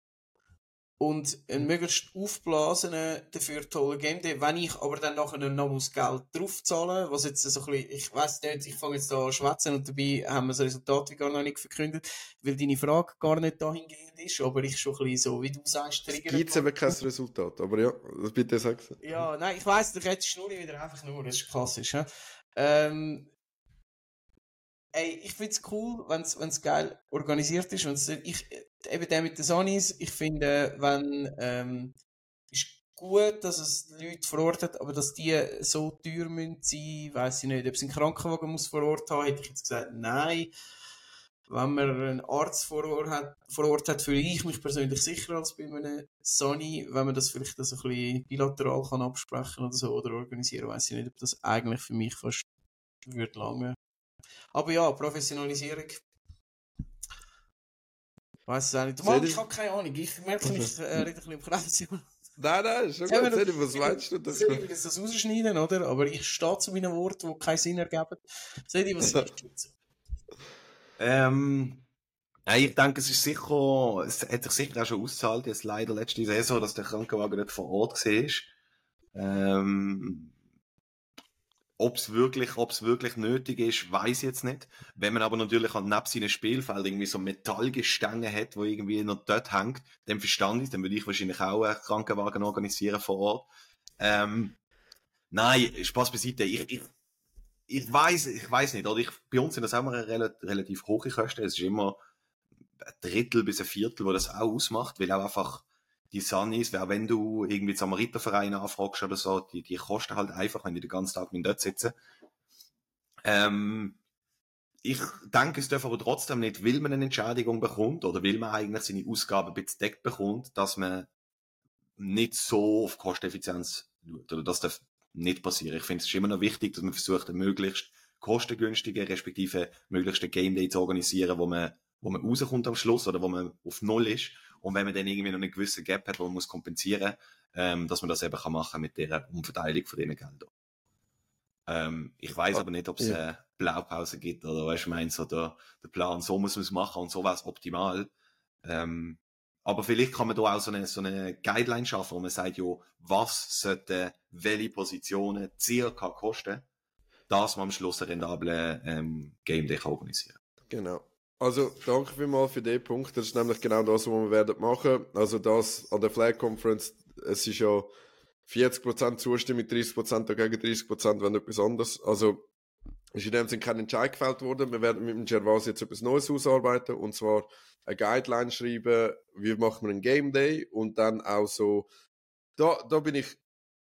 Und ein möglichst aufblasenen, dafür tollen Game Day. Wenn ich aber dann nachher noch muss Geld draufzahlen, was jetzt so ein bisschen, ich weiss nicht, ich fange jetzt da an schwätzen und dabei haben wir das Resultat wie gar noch nicht verkündet, weil deine Frage gar nicht dahingehend ist, aber ich schon ein bisschen so, wie du sagst, triggern. Gibt es eben kein Resultat, aber ja, bitte sag's. Ja, nein, ich weiss, du redest Schnurri wieder einfach nur, das ist klassisch, ja. Ähm, Ey, ich find's cool, wenn's, wenn's geil organisiert ist. Wenn's, ich, eben der mit den Sonys, ich finde, wenn, ähm, ist gut, dass es Leute vor Ort hat, aber dass die so teuer müssen sein, weiss ich nicht. Ob es einen Krankenwagen muss vor Ort haben, hätte ich jetzt gesagt, nein. Wenn man einen Arzt vor Ort hat, vor Ort hat fühle ich mich persönlich sicherer als bei einem Sony, wenn man das vielleicht so ein bisschen bilateral kann absprechen oder so oder organisieren, weiß ich nicht, ob das eigentlich für mich fast würde lange aber ja, Professionalisierung. Weiß es auch nicht. Mann, ich habe keine Ahnung. Ich merke mich, äh, rede ein bisschen im Kreis. Nein, nein, schon gut. Seni, was meinst du dazu? Ich will das rausschneiden, oder? Aber ich stehe zu meinen Worten, die keinen Sinn ergeben. Seni, was sagst du dazu? Ähm, ich denke, es ist sicher, es hat sich sicher auch schon ausgezahlt, jetzt leider letzte Saison, dass der Krankenwagen nicht vor Ort war. Ähm, ob es wirklich, wirklich nötig ist, weiß ich jetzt nicht. Wenn man aber natürlich an neben seinem Spielfeld irgendwie so Metallgestänge hat, wo irgendwie noch dort hängt, dann verstand ich, dann würde ich wahrscheinlich auch einen Krankenwagen organisieren vor Ort. Ähm, nein, Spaß beiseite. Ich, ich, ich weiß, ich weiß nicht, oder ich, bei uns sind das auch mal relativ, relativ hohe Kosten. Es ist immer ein Drittel bis ein Viertel, wo das auch ausmacht, weil auch einfach die Sunnies, wer, wenn du irgendwie Samariterverein anfragst oder so, die, die kosten halt einfach, wenn die den ganzen Tag mit dort sitzen. Ähm, ich denke, es darf aber trotzdem nicht, will man eine Entschädigung bekommt oder will man eigentlich seine Ausgaben bedeckt bekommt, dass man nicht so auf Kosteneffizienz schaut. Oder das darf nicht passieren. Ich finde es ist immer noch wichtig, dass man versucht, einen möglichst kostengünstigen, respektive möglichst Game Day zu organisieren, wo man, wo man rauskommt am Schluss oder wo man auf Null ist und wenn man dann irgendwie noch eine gewisse Gap hat, wo man muss kompensieren, ähm, dass man das eben kann machen mit der Umverteilung von diesen Geldern. Ähm, ich weiß aber nicht, ob es ja. eine Blaupause gibt oder weißt du, meinst so der, der Plan, so muss man es machen und so wäre es optimal. Ähm, aber vielleicht kann man da auch so eine, so eine Guideline schaffen, wo man sagt, jo, was sollten welche Positionen circa kosten, dass man am Schluss einen rentablen ähm, Game Day organisieren Genau. Also, danke vielmals für den Punkt. Das ist nämlich genau das, was wir werden machen. Also, das an der Flag Conference, es ist ja 40% Zustimmung, 30% dagegen, 30% wenn etwas anderes. Also, ist in dem Sinne kein Entscheid gefällt worden. Wir werden mit dem Gervas jetzt etwas Neues ausarbeiten und zwar eine Guideline schreiben, wie machen wir einen Game Day und dann auch so, da, da bin ich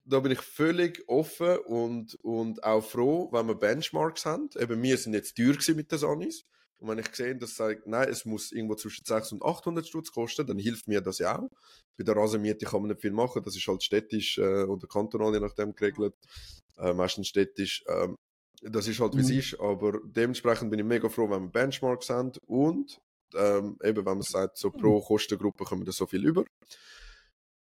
da bin ich völlig offen und, und auch froh, wenn wir Benchmarks haben. Eben, wir sind jetzt teuer mit den Sonis. Und wenn ich sehe, dass sagt, nein, es muss irgendwo zwischen 600 und 800 Stutz kosten, dann hilft mir das ja auch. Bei der Rasenmiete kann man nicht viel machen, das ist halt städtisch äh, oder kantonal je nachdem geregelt. Äh, meistens städtisch. Äh, das ist halt wie mhm. es ist, aber dementsprechend bin ich mega froh, wenn wir Benchmarks haben und ähm, eben, wenn man sagt, so pro Kostengruppe kommen wir so viel über.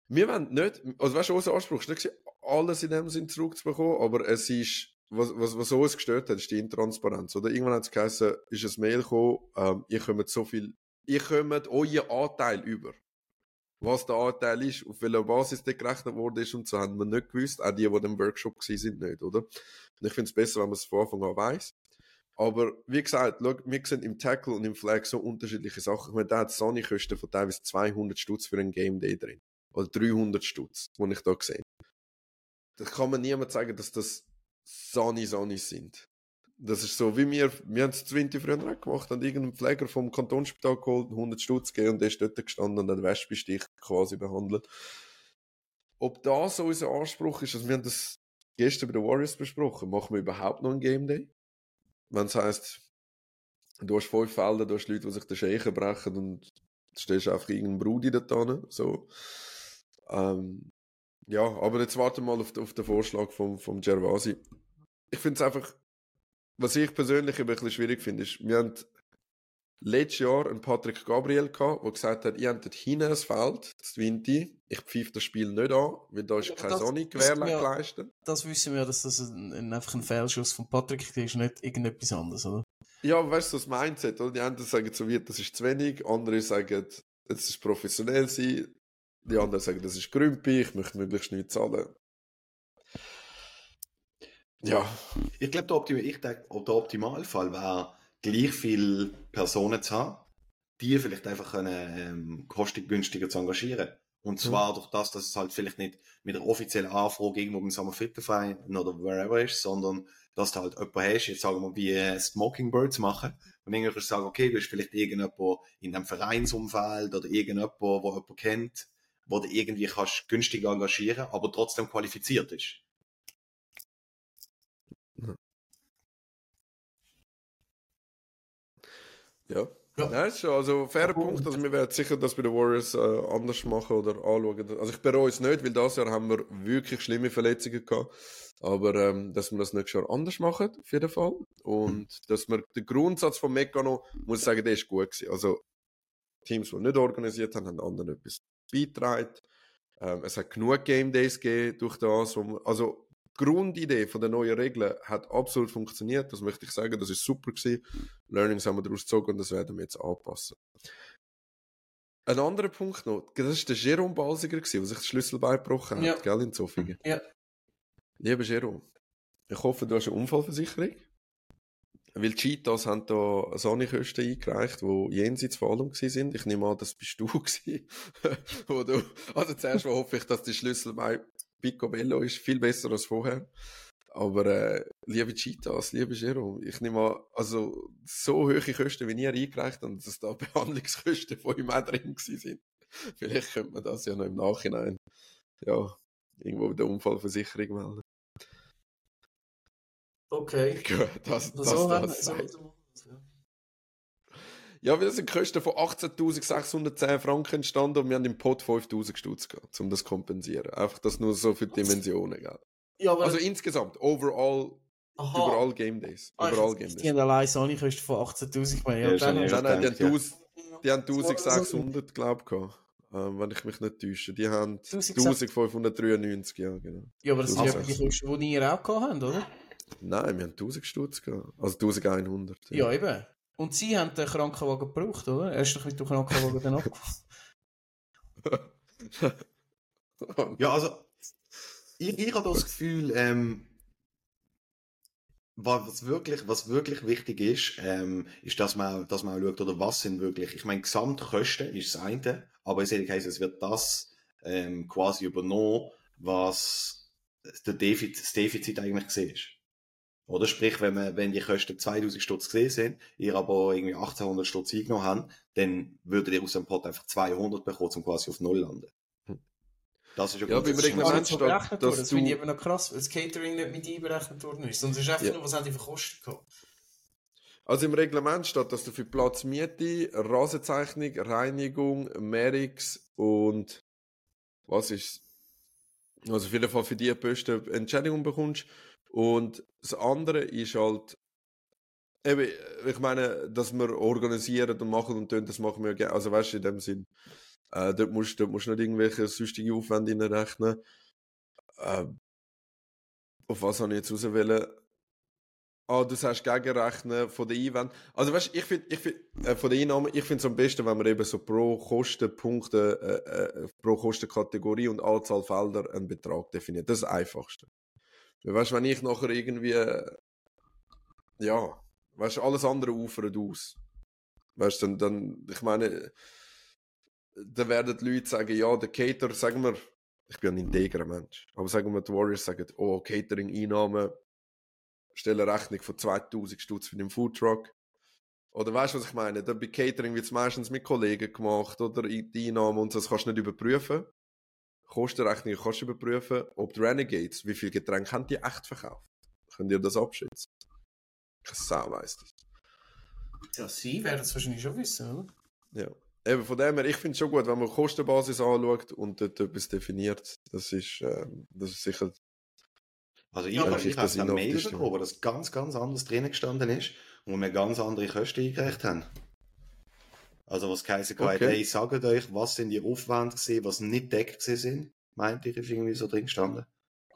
Wir wollen nicht, also weißt du, unser Anspruch ist nicht, alles in dem Sinn zurückzubekommen, aber es ist was, was, was uns gestört hat, ist die Intransparenz. Oder irgendwann hat es geheißen, ist ein Mail gekommen, ähm, ihr kommt so viel, ihr kommt euren Anteil über. Was der Anteil ist, auf welcher Basis der gerechnet worden ist und so haben wir nicht gewusst. Auch die, die im Workshop waren, sind nicht, oder? Und ich finde es besser, wenn man es von Anfang an weiss. Aber wie gesagt, schau, wir sehen im Tackle und im Flag so unterschiedliche Sachen. Ich meine, da hat Sony-Kosten von teilweise 200 Stutz für ein Game Day drin. Oder 300 Stutz, die ich da gesehen Da kann man niemand sagen, dass das Sony Sonys sind. Das ist so, wie wir, wir haben es 20 früher auch gemacht, haben irgendeinen Pfleger vom Kantonsspital geholt, 100 Stutz gegeben und der ist dort gestanden und hat Wespenstich quasi behandelt. Ob das so unser Anspruch ist, also wir haben das gestern bei den Warriors besprochen, machen wir überhaupt noch einen Game Day? Wenn es heisst, du hast fünf Felder, du hast Leute, die sich den Scheichen brechen und stehst einfach irgendeinen Brudi da dran, so. Ähm, ja, aber jetzt warten wir mal auf, auf den Vorschlag vom, vom Gervasi. Ich finde es einfach, was ich persönlich ein bisschen schwierig finde, ist, wir haben letztes Jahr einen Patrick Gabriel gehabt, der gesagt hat, ihr habt dort hinten ein Feld, das Winti. Ich pfeife das Spiel nicht an, weil da ist ja, kein Sonic gewährleistet. Das wissen wir, dass das ein, ein, einfach ein Fehlschuss von Patrick ist, nicht irgendetwas anderes, oder? Ja, weißt du, das Mindset, oder? Die einen sagen so wie, das ist zu wenig, andere sagen, es ist professionell sein. Die anderen sagen, das ist grümpig, ich möchte möglichst nichts zahlen. Ja. Ich glaube, der, Optim ich denke, der Optimalfall wäre, gleich viele Personen zu haben, die vielleicht einfach können, ähm, kostengünstiger zu engagieren. Und zwar mhm. durch das, dass es halt vielleicht nicht mit einer offiziellen Anfrage irgendwo beim Sommerfitterverein oder wherever ist, sondern dass du halt jemanden hast, jetzt sagen wir, wie äh, Smokingbirds machen. Und dann kannst du sagen, okay, du hast vielleicht irgendjemand in einem Vereinsumfeld oder irgendjemand, wo jemand kennt, wo du irgendwie kannst günstig engagieren, aber trotzdem qualifiziert ist. Ja. Ja. Nein, ist schon, also fairer Punkt. Also wir werden sicher das bei den Warriors äh, anders machen oder anschauen. Also ich bereue es nicht, weil das Jahr haben wir wirklich schlimme Verletzungen gehabt. Aber ähm, dass wir das nächstes Jahr anders machen, auf jeden Fall. Und dass wir den Grundsatz von Meccano, muss ich sagen, der ist gut gewesen. Also Teams, die nicht organisiert haben, haben anderen etwas beitragen. Ähm, es hat genug Game Days gegeben durch das. Man, also die Grundidee von der neuen Regeln hat absolut funktioniert. Das möchte ich sagen. Das ist super gewesen. Learnings haben wir daraus gezogen und das werden wir jetzt anpassen. Ein anderer Punkt noch, das war der Jerome Balsiger, der sich das Schlüsselbein gebrochen hat, Ja. gell, in Zofingen. Ja. Lieber Jerome, ich hoffe, du hast eine Unfallversicherung. Weil die Cheetos haben da Sonnenkosten eingereicht, die jenseits von allem sind. Ich nehme an, das bist du gewesen. wo du, also zuerst hoffe ich, dass die Schlüsselbein Picobello ist, viel besser als vorher. Aber äh, liebe Cheetos, liebe Jerome, ich nehme an, also so hohe Kosten, wie ihr eingereicht habt, dass da Behandlungskosten von ihm auch drin sind. Vielleicht könnte man das ja noch im Nachhinein, ja, irgendwo bei der Unfallversicherung melden. Okay. Gut, das, das, So haben wir das, so das, so- ja. Ja, das sind Kosten von 18.610 Franken entstanden und wir haben im Pot 5.000 Stutz gehabt, um das zu kompensieren. Einfach das nur so für die Dimensionen. Gell? Ja, aber Also insgesamt, overall, aha. überall Game Days. Ah, ich Überall Game Days. Die haben allein Sony-Kosten von 18'000 mehr. Ja, Ja, ist ja dann Nein, nein, die haben, gedacht, ja. 1000 die haben Das war 1600, glaube ich, gehabt. Ähm, wenn ich mich nicht täusche. Die haben 1600. 1593, ja, genau. Ja, aber das sind ja Also- die Kosten, die ihr auch gehabt habt, oder? Nein, wir haben 1000 Stutz gehabt. Also 1100. Ja, eben. Und sie haben den Krankenwagen gebraucht, oder? Erst noch mit dem Krankenwagen dann abgefahren. Ja, also, ich, ich habe das Gefühl, ähm, was was wirklich, was wirklich wichtig ist, ähm, ist, dass man, dass man auch schaut, oder was sind wirklich, ich meine, Gesamtkosten ist das eine, aber es heisst, es wird das ähm, quasi übernommen, was der Defizit, das Defizit eigentlich gesehen ist. Oder sprich, wenn, man, wenn die Kosten 2000 Stutz gesehen sind, ihr aber irgendwie 1800 Stutz eingenommen haben, dann würdet ihr aus dem Pot einfach 200 bekommen, um quasi auf Null landen. Das ist Ja, gut, beim das Reglement steht, berechnet worden. dass Das finde ich du- eben noch krass, weil das Catering nicht mit einberechnet worden ist. Sonst ist einfach Ja. nur, was haben die für Kosten gehabt. Also im Reglement steht, dass du für Platzmiete, Rasenzeichnung, Reinigung, Merix und was ist Also auf jeden Fall für die Posten Entschädigung bekommst. Und das andere ist halt, eben, ich meine, dass wir organisieren und machen und tun, das machen wir gerne. Also weißt du, in dem Sinn, äh, dort musst du musst nicht irgendwelche sonstige Aufwände rechnen. Äh, auf was habe ich jetzt auswählen? Ah, du sagst gegenrechnen von den Einwänden. Also weißt du, ich finde, ich find, äh, von den Einnahmen, ich finde es am besten, wenn man eben so pro Kostenpunkte, äh, äh, pro Kostenkategorie und Anzahl Felder einen Betrag definiert. Das ist das Einfachste. Weißt du, wenn ich nachher irgendwie, ja, weißt du, alles andere ufert aus. Weißt du, dann, dann, ich meine, dann werden die Leute sagen, ja, der Cater, sagen wir, ich bin ein integrer Mensch, aber sagen wir, die Warriors sagen, oh, Catering-Einnahmen, stelle eine Rechnung von 2000 Stutz für den Foodtruck. Oder weißt du, was ich meine? Bei Catering wird es meistens mit Kollegen gemacht oder die Einnahmen und so, das kannst du nicht überprüfen. Kostenrechnungen kannst du überprüfen. Ob die Renegades, wie viel Getränke haben die echt verkauft? Könnt ihr das abschätzen? Keine Sau weiss das. Ja, sie werden es wahrscheinlich schon wissen, oder? Ja. Eben von dem her, ich finde es schon gut, wenn man Kostenbasis anschaut und dort etwas definiert. Das ist, ähm, das ist sicher. Also ich Ja, habe aber ich ich habe das eine Mail bekommen, wo das ganz, ganz anders drinnen gestanden ist und wo wir ganz andere Kosten eingereicht haben. Also was geheißen hat, Okay. hey, sagt euch, was sind die Aufwände gewesen, was nicht deckt gewesen sind, meinte ich, ist irgendwie so drin gestanden.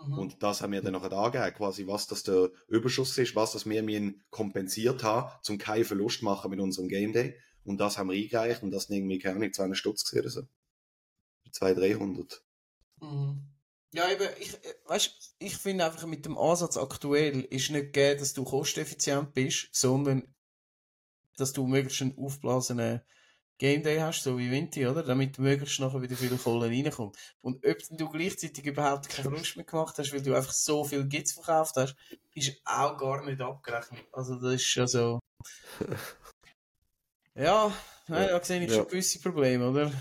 Mhm. Und das haben wir dann nachher angegeben, quasi was das der Überschuss ist, was das wir mir kompensiert haben, zum keinen Verlust machen mit unserem Game Day. Und das haben wir eingereicht und das sind irgendwie, keine Ahnung, 200 Stutz gewesen oder so. 200, 300. Mhm. Ja, eben, ich, äh, weißt, ich finde einfach mit dem Ansatz aktuell ist nicht gegeben, dass du kosteneffizient bist, sondern dass du möglichst einen aufblasenen Game Day hast, so wie Vinti, oder? Damit möglichst nachher wieder viel Kohle reinkommt. Und ob du gleichzeitig überhaupt keinen Verlust mehr gemacht hast, weil du einfach so viel Gits verkauft hast, ist auch gar nicht abgerechnet. Also das ist schon so. Ja, nein, da sehe ich Ja. schon gewisse Probleme, oder?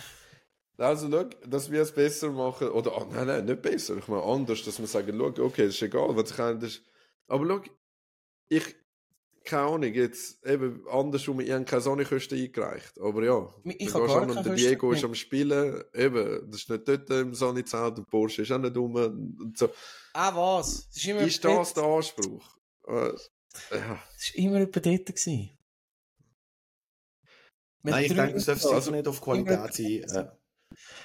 Also, schau, dass wir es besser machen. Oder, ah, nein, nein, nicht besser. Ich meine, anders, dass wir sagen, schau, okay, das ist egal, was ich. Das... Aber schau, ich, keine Ahnung, jetzt eben andersrum, ich habe keine Sonnenkosten eingereicht. Aber ja, Ich habe gehst an und der Kosten. Diego ist am Spielen. Eben, das ist nicht dort im Sonnenzelt, der Porsche ist auch nicht rum. Und so. Ah, was? Ist immer Ist das der Anspruch? Äh, ja. Es war immer etwa dort. Gewesen. Mit Nein, ich denke, es darf Also, sicher nicht auf Qualität sein. Äh,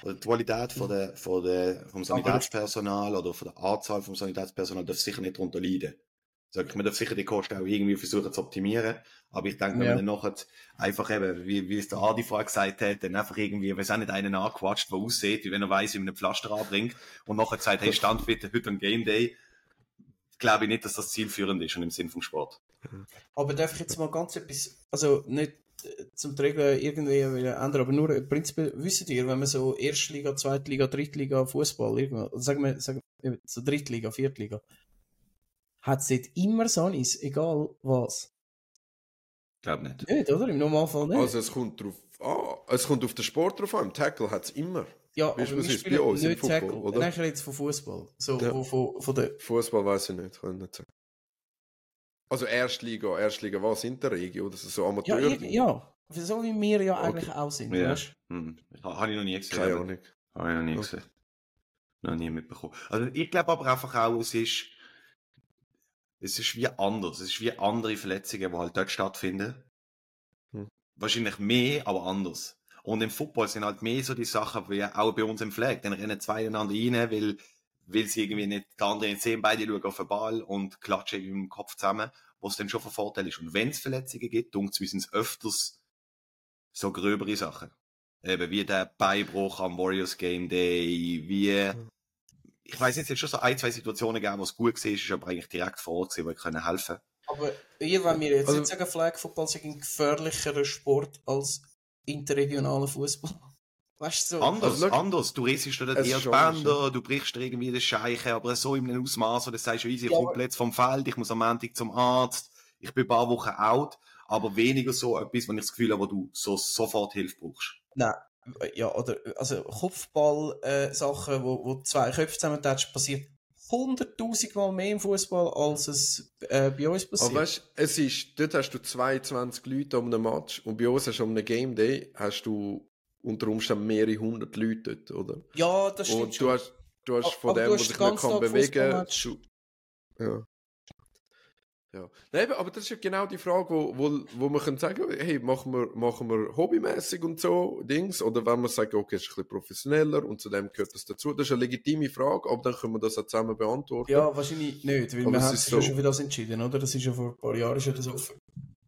oder die Qualität von der, von der, vom Sanitätspersonal oder von der Anzahl vom Sanitätspersonal darf sicher nicht darunter leiden. Sag ich, man darf sicher die Kosten auch irgendwie versuchen zu optimieren. Aber ich denke, wenn ja. man dann nachher einfach eben, wie, wie es der Adi vorher gesagt hat, dann einfach irgendwie, wenn es auch nicht einen anquatscht, der aussieht, wie wenn er weiß, wie man einen Pflaster anbringt und nachher sagt, hey, stand bitte heute ein Game Day, glaube ich nicht, dass das zielführend ist und im Sinn vom Sport. Aber darf ich jetzt mal ganz etwas, also nicht äh, zum Regeln irgendwie ändern, aber nur prinzipiell wisst ihr, wenn man so Erstliga, Zweitliga, Drittliga, Fußball, sagen wir, sagen wir so Drittliga, Viertliga, hat es dort immer Sonnis, egal was. Glaub nicht. Nicht, oder? Im Normalfall nicht. Also es kommt drauf an, es kommt auf den Sport drauf an. Im Tackle hat es immer. Ja, aber wir spielen bei uns nicht Football, Tackle. Oder? Nein, ich rede jetzt von Fußball. So, ja. von, von, von der... Fußball weiß ich nicht, kann ich nicht sagen. Also Erstliga, Erstliga was in der Regio, oder so Amateur? Ja, ja, so wie wir ja eigentlich okay. auch sind. Ja. Hm. Habe ich noch nie gesehen. Keine Ahnung. Habe ich noch nie okay. gesehen. Noch nie mitbekommen. Also ich glaube aber einfach auch, es ist es ist wie anders. Es ist wie andere Verletzungen, die halt dort stattfinden. Hm. Wahrscheinlich mehr, aber anders. Und im Football sind halt mehr so die Sachen, wie auch bei uns im Flag. Dann rennen zwei einander rein, weil, weil sie irgendwie nicht die anderen sehen, beide schauen auf den Ball und klatschen im Kopf zusammen, was dann schon von Vorteil ist. Und wenn es Verletzungen gibt, dunkt es öfters so gröbere Sachen. Eben wie der Beibruch am Warriors Game Day, wie hm ich weiß jetzt, es schon so ein, zwei Situationen gegeben, wo es gut war, ist aber eigentlich direkt vor Ort wo ich können helfen Aber ihr, wenn wir jetzt also, nicht sagen, Flag Football ist ein gefährlicherer Sport als interregionaler Fußball. Weißt du, so. Anders, also, anders. Du riechst dir eher die Bänder, du brichst dir irgendwie den Scheiche, aber so in einem Ausmaß, wo du sagst, easy, ich ja, komme jetzt vom Feld, ich muss am Montag zum Arzt, ich bin ein paar Wochen out, aber weniger so etwas, wenn ich das Gefühl habe, wo du so sofort Hilfe brauchst. Nein, ja, oder, also Kopfball-Sachen, äh, wo, wo zwei Köpfe zusammentatschen, passiert hunderttausend Mal mehr im Fußball, als es äh, bei uns passiert. Aber weißt, es ist, dort hast du 22 Leute um einem Match und bei uns hast du um einem Game Day hast du unter Umständen mehrere hundert Leute dort, oder? Ja, das stimmt. Und du hast, du hast von dem, der sich nicht kann bewegen kann. Ja. Ja. Nein, aber das ist ja genau die Frage, wo, wo, wo man kann sagen, hey, machen wir, machen wir hobbymäßig und so Dings, oder wenn man sagt, okay, es ist ein bisschen professioneller und zu dem gehört das dazu. Das ist eine legitime Frage, aber dann können wir das auch zusammen beantworten. Ja, wahrscheinlich nicht, weil aber wir haben sich so. schon für das entschieden, oder? Das ist ja vor ein paar Jahren schon das offen.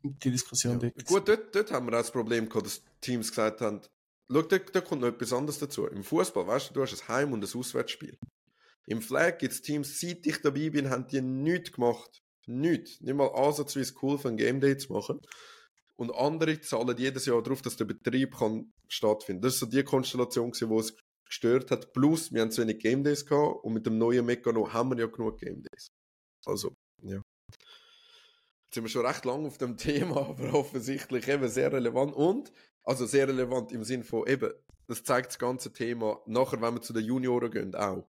Die Diskussion ja. dort. Gut, dort, dort haben wir auch das Problem gehabt, dass Teams gesagt haben, schau, da, da kommt noch etwas anderes dazu. Im Fußball, weißt du, du hast ein Heim- und ein Auswärtsspiel. Im Flag gibt es Teams, seit ich dabei bin, haben die nichts gemacht Nichts. Nicht mal ansatzweise cool für ein Game Day zu machen. Und andere zahlen jedes Jahr darauf, dass der Betrieb kann stattfinden. Das war so die Konstellation, die es gestört hat. Plus, wir haben zu wenig Game Days gehabt und mit dem neuen Mechanismus haben wir ja genug Game Days. Also, ja. Jetzt sind wir schon recht lang auf dem Thema, aber offensichtlich eben sehr relevant. Und, also sehr relevant im Sinn von eben, das zeigt das ganze Thema nachher, wenn wir zu den Junioren gehen, auch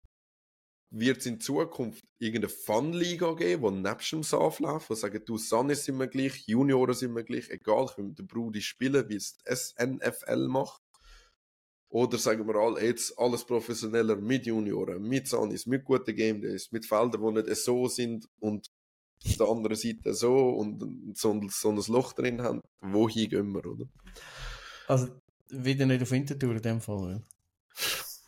wird es in Zukunft irgendeine Fun-Liga geben, die nebst dem SAF läuft, die sagen, du, Sunny sind wir gleich, Junioren sind wir gleich, egal, ich will mit dem Brudi spielen, wie es das NFL macht. Oder sagen wir alle, jetzt alles professioneller mit Junioren, mit Sunnis, mit guten Game Days, mit Feldern, die nicht so sind und auf der anderen Seite so und so, so ein Loch drin haben. Wohin gehen wir, oder? Also, wieder nicht auf Wintertour in dem Fall,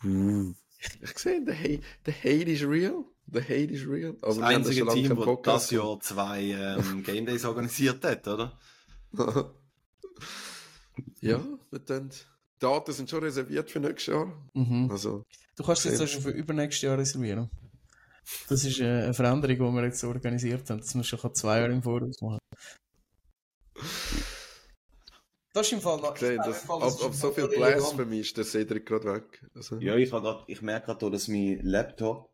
ja. Mm. Ich sehe, der, Hate, der Hate is real. Der Hate is real. Also das einzige das Team, das das Jahr zwei ähm, Game Days organisiert hat, oder? ja, dann, die Daten sind schon reserviert für nächstes Jahr. Mhm. Also, du kannst jetzt auch schon für übernächstes Jahr reservieren. Das ist äh, eine Veränderung, die wir jetzt organisiert haben. Das muss schon zwei Jahre im Voraus machen. Das ist im Fall noch. Okay, das, Fall, das ob, ob so viel Blasphemy ist, der Cedric gerade weg. Also. Ja, ich, grad, ich merke gerade, dass mein Laptop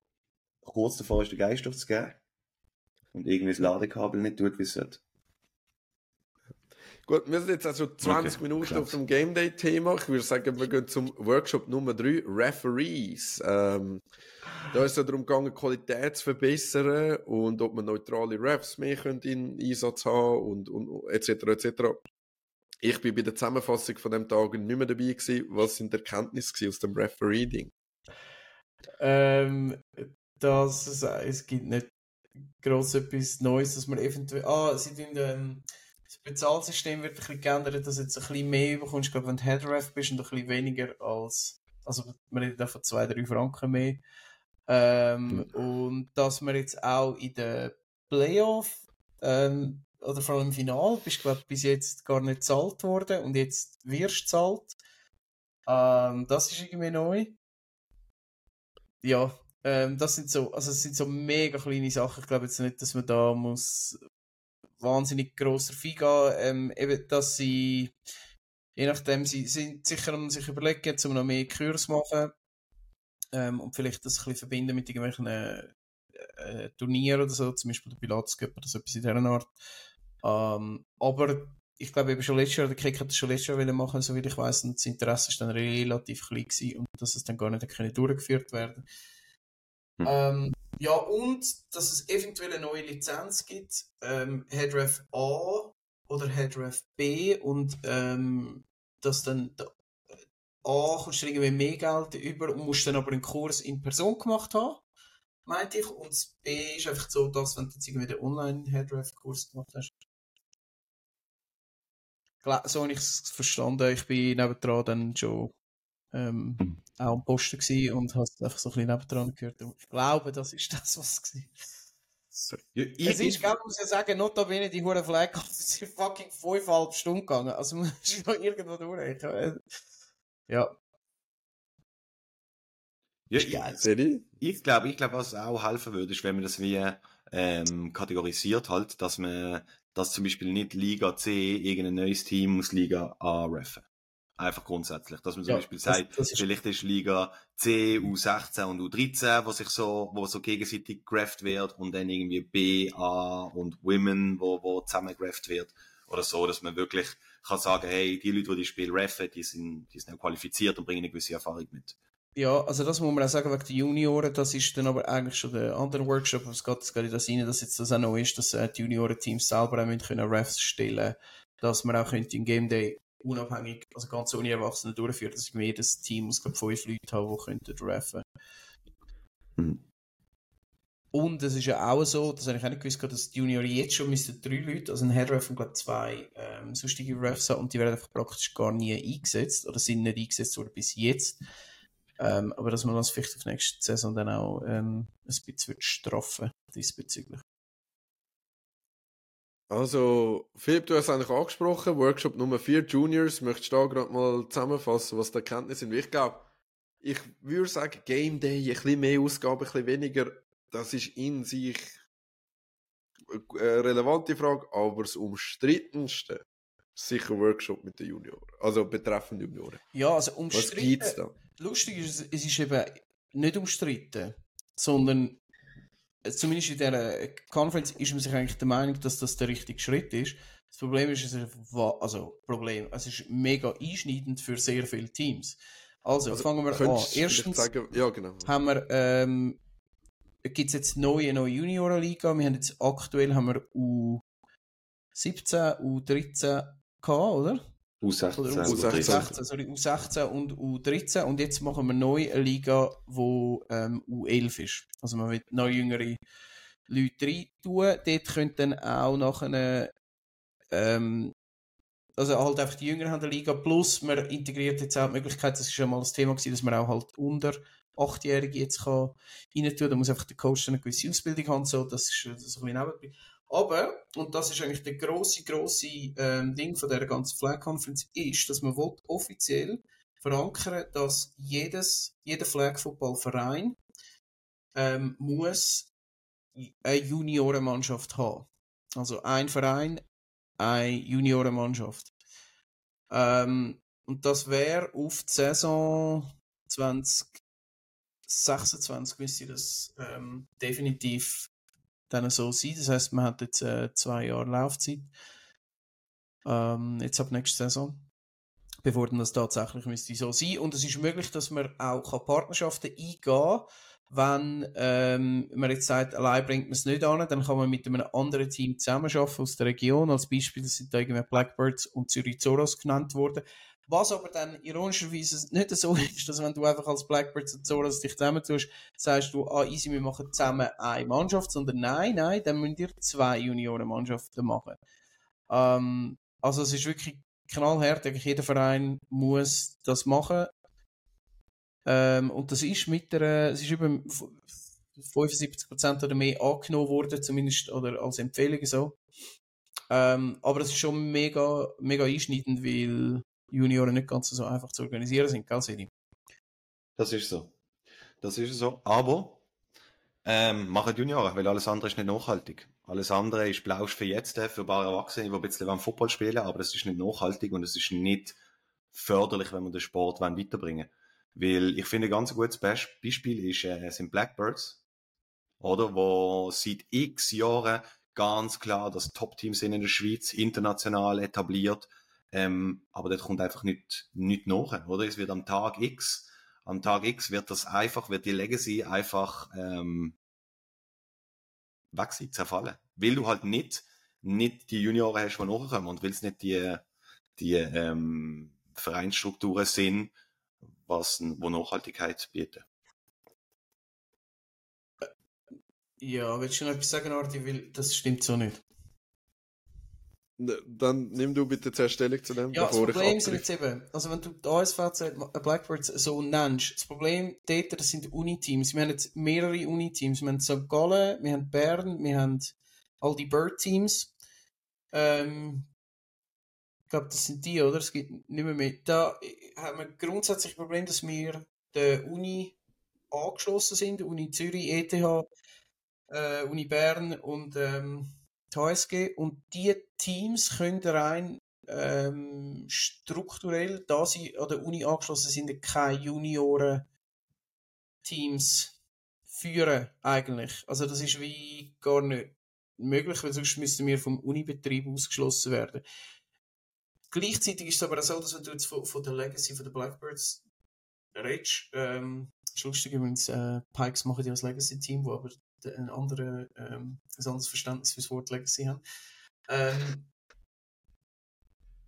kurz davor ist, den Geist aufzugeben. Und irgendwie das Ladekabel nicht tut, wie es sollte. Gut, wir sind jetzt also 20 okay, Minuten klar. auf dem Game Day Thema. Ich würde sagen, wir gehen zum Workshop Nummer 3, Referees. Ähm, da ist es darum gegangen, Qualität zu verbessern und ob man neutrale Refs mehr in Einsatz haben und, und etc. etc. Ich bin bei der Zusammenfassung von dem Tag nicht mehr dabei gewesen. Was sind die Erkenntnisse aus dem Refereeding? Ähm, dass es, es gibt nicht groß etwas Neues, dass man eventuell, ah, sie tun, ähm, das Bezahlsystem wird ein bisschen geändert, dass du jetzt ein bisschen mehr bekommst, glaube wenn du Headref bist und ein bisschen weniger als, Also man redet von 2, 3 Franken mehr. Ähm, mhm. Und dass man jetzt auch in der Playoff ähm, oder vor allem im Final bist du bis jetzt gar nicht zahlt worden und jetzt wirst zahlt. Ähm, das ist irgendwie neu. Ja, ähm, das sind so, also es sind so mega kleine Sachen. Ich glaube jetzt nicht, dass man da muss wahnsinnig grosser gehen. Ähm, eben, dass sie, je nachdem, sie sind sicher um sich überlegen, um noch mehr Kurs zu machen. Ähm, und vielleicht das ein bisschen verbinden mit irgendwelchen äh, äh, Turnieren oder so, zum Beispiel der Pilates oder so etwas in dieser Art. Ähm, aber ich glaube eben schon letztes Jahr, der Kick hat das schon letztes Jahr machen, so wie ich weiß, und das Interesse ist dann relativ klein gewesen und dass es dann gar nicht können durchgeführt werden. Hm. Ähm, ja, und dass es eventuell eine neue Lizenz gibt, ähm, Headref A oder Headref B und ähm, dass dann der A kommst du irgendwie mehr Geld über und musst dann aber einen Kurs in Person gemacht haben, meinte ich. Und das B ist einfach so, dass wenn du jetzt irgendwie den Online-Headref-Kurs gemacht hast, so habe ich es verstanden. Ich bin nebendran dann schon ähm, hm. auch am Posten gewesen und habe einfach so ein bisschen nebendran gehört. Und ich glaube, das ist das, was es war. So, ja, es ist, glaube muss ja sagen, notabene die hure Flag sind fucking fünfeinhalb Stunden gegangen. Also man ist noch irgendwo durch. Ja. Ja, ich, ich glaube, ich glaube, was auch helfen würde, ist, wenn man das wie ähm, kategorisiert halt, dass man, dass zum Beispiel nicht Liga C irgendein neues Team muss Liga A reffen. Einfach grundsätzlich. Dass man zum ja, Beispiel sagt, das, ist vielleicht ist Liga C, U16 und U13, wo sich so, wo so gegenseitig graft wird und dann irgendwie B, A und Women, wo, wo zusammen graft wird. Oder so, dass man wirklich kann sagen, hey, die Leute, die die Spiel reffen, die sind, die sind qualifiziert und bringen eine gewisse Erfahrung mit. Ja, also das muss man auch sagen wegen der Junioren, das ist dann aber eigentlich schon der andere Workshop, es geht, es geht in das rein, dass jetzt das auch noch ist, dass äh, die Junioren-Teams selber auch müssen können Refs stellen dass man auch könnte im Game Day unabhängig, also ganz ohne Erwachsene durchführen, dass ich jedes Team muss glaube fünf Leute haben, die könnten reffen. Mhm. Und es ist ja auch so, das habe ich auch nicht gewusst, dass die Junioren jetzt schon müssen drei Leute, also ein Headref und glaube zwei ähm, sonstige Refs haben und die werden einfach praktisch gar nie eingesetzt oder sind nicht eingesetzt worden bis jetzt. Ähm, aber dass man das vielleicht auf nächste Saison dann auch ähm, ein bisschen wird straffen diesbezüglich. Also, Philipp, du hast es eigentlich angesprochen, Workshop Nummer 4, Juniors. Möchtest du da gerade mal zusammenfassen, was die Erkenntnisse sind? Ich glaube, ich würde sagen, Game Day, ein bisschen mehr Ausgaben, ein bisschen weniger, das ist in sich eine relevante Frage, aber das umstrittenste sicher Workshop mit den Junioren. Also betreffend Junioren. Ja, also umstritten. Was gibt's da? Lustig ist, es ist eben nicht umstritten, sondern äh, zumindest in dieser Conference ist man sich eigentlich der Meinung, dass das der richtige Schritt ist. Das Problem ist, es ist, also Problem, es ist mega einschneidend für sehr viele Teams. Also, also fangen wir an. Erstens sagen, ja, genau. haben wir, ähm, gibt es jetzt neue, neue Juniorenliga. Wir haben jetzt aktuell haben wir U17, U13 gehabt, oder? U16, oder U16, U16, sorry, U16 und U13 und jetzt machen wir neu eine Liga, wo ähm, U11 ist. Also man wird noch jüngere Leute rein tun. Dort können dann auch nachher ähm, also halt einfach die Jüngeren haben der Liga, plus man integriert jetzt auch die Möglichkeit, das ist schon mal das Thema gewesen, dass man auch halt unter 8-Jährige jetzt kann rein tun. Da muss einfach der Coach dann eine gewisse Ausbildung haben, so, das ist so ein bisschen. Aber, und das ist eigentlich der grosse, grosse ähm, Ding von der ganzen Flag Conference, ist, dass man offiziell verankern, dass jedes, jeder Flag Football Verein ähm, muss eine Juniorenmannschaft haben. Also ein Verein, eine Juniorenmannschaft. Ähm, und das wäre auf die Saison 2026 müsste das ähm, definitiv dann so sein. Das heißt, man hat jetzt äh, zwei Jahre Laufzeit. Ähm, jetzt ab nächster Saison. Bevor dann das tatsächlich müsste so sein. Und es ist möglich, dass man auch Partnerschaften eingehen kann. Wenn ähm, man jetzt sagt, allein bringt man es nicht an, dann kann man mit einem anderen Team zusammenarbeiten aus der Region. Als Beispiel sind da irgendwie Blackbirds und Zürich Zoros genannt worden. Was aber dann ironischerweise nicht so ist, dass wenn du einfach als Blackbirds und Soros dich zusammentust, sagst du, ah, easy, wir machen zusammen eine Mannschaft, sondern nein, nein, dann müsst ihr zwei Juniorenmannschaften machen. Ähm, also es ist wirklich knallhart, jeder Verein muss das machen. Ähm, und das ist mit der, es ist über 75% oder mehr angenommen worden, zumindest oder als Empfehlung so. Ähm, aber es ist schon mega, mega einschneidend, weil Junioren nicht ganz so einfach zu organisieren sind, gell, Sedi? Das ist so. Das ist so. Aber ähm, machen Junioren, weil alles andere ist nicht nachhaltig. Alles andere ist Blausch für jetzt, äh, für bare Erwachsene, die ein bisschen Football spielen, aber das ist nicht nachhaltig und es ist nicht förderlich, wenn wir den Sport weiterbringen Weil ich finde, ein ganz gutes Beispiel ist, äh, sind Blackbirds, oder? Wo seit x Jahren ganz klar das Top-Team sind in der Schweiz, international etabliert, ähm, aber das kommt einfach nicht, nicht nach, oder? Es wird am Tag X, am Tag X wird das einfach, wird die Legacy einfach ähm, weg sein, zerfallen. Weil du halt nicht, nicht die Junioren hast, die nachkommen und weil es nicht die, die ähm, Vereinsstrukturen sind, was, wo Nachhaltigkeit bieten. Ja, willst du noch etwas sagen, Arti? Weil das stimmt so nicht. Dann nimm du bitte zuerst Stellung zu dem, ja, bevor das Problem sind jetzt eben, also wenn du die ASVZ Blackbirds so nennst, das Problem dort, das sind Uni-Teams. Wir haben jetzt mehrere Uni-Teams. Wir haben St. Gallen, wir haben Bern, wir haben all die Bird-Teams. Ähm, ich glaube, das sind die, oder? Es gibt nicht mehr mehr. Da haben wir grundsätzlich das Problem, dass wir der Uni angeschlossen sind, Uni Zürich, ETH, äh, Uni Bern und ähm, die HSG. Und die Teams können rein ähm, strukturell, da sie an der Uni angeschlossen sind, keine Junioren-Teams führen eigentlich. Also das ist wie gar nicht möglich, weil sonst müssten wir vom Unibetrieb ausgeschlossen werden. Gleichzeitig ist es aber auch so, dass wenn du jetzt von, von der Legacy von den Blackbirds redest, ähm, ist lustig übrigens, äh, Pikes machen ja das Legacy-Team, wo aber ein, andere, ähm, ein anderes Verständnis für das Wort Legacy haben. Ähm,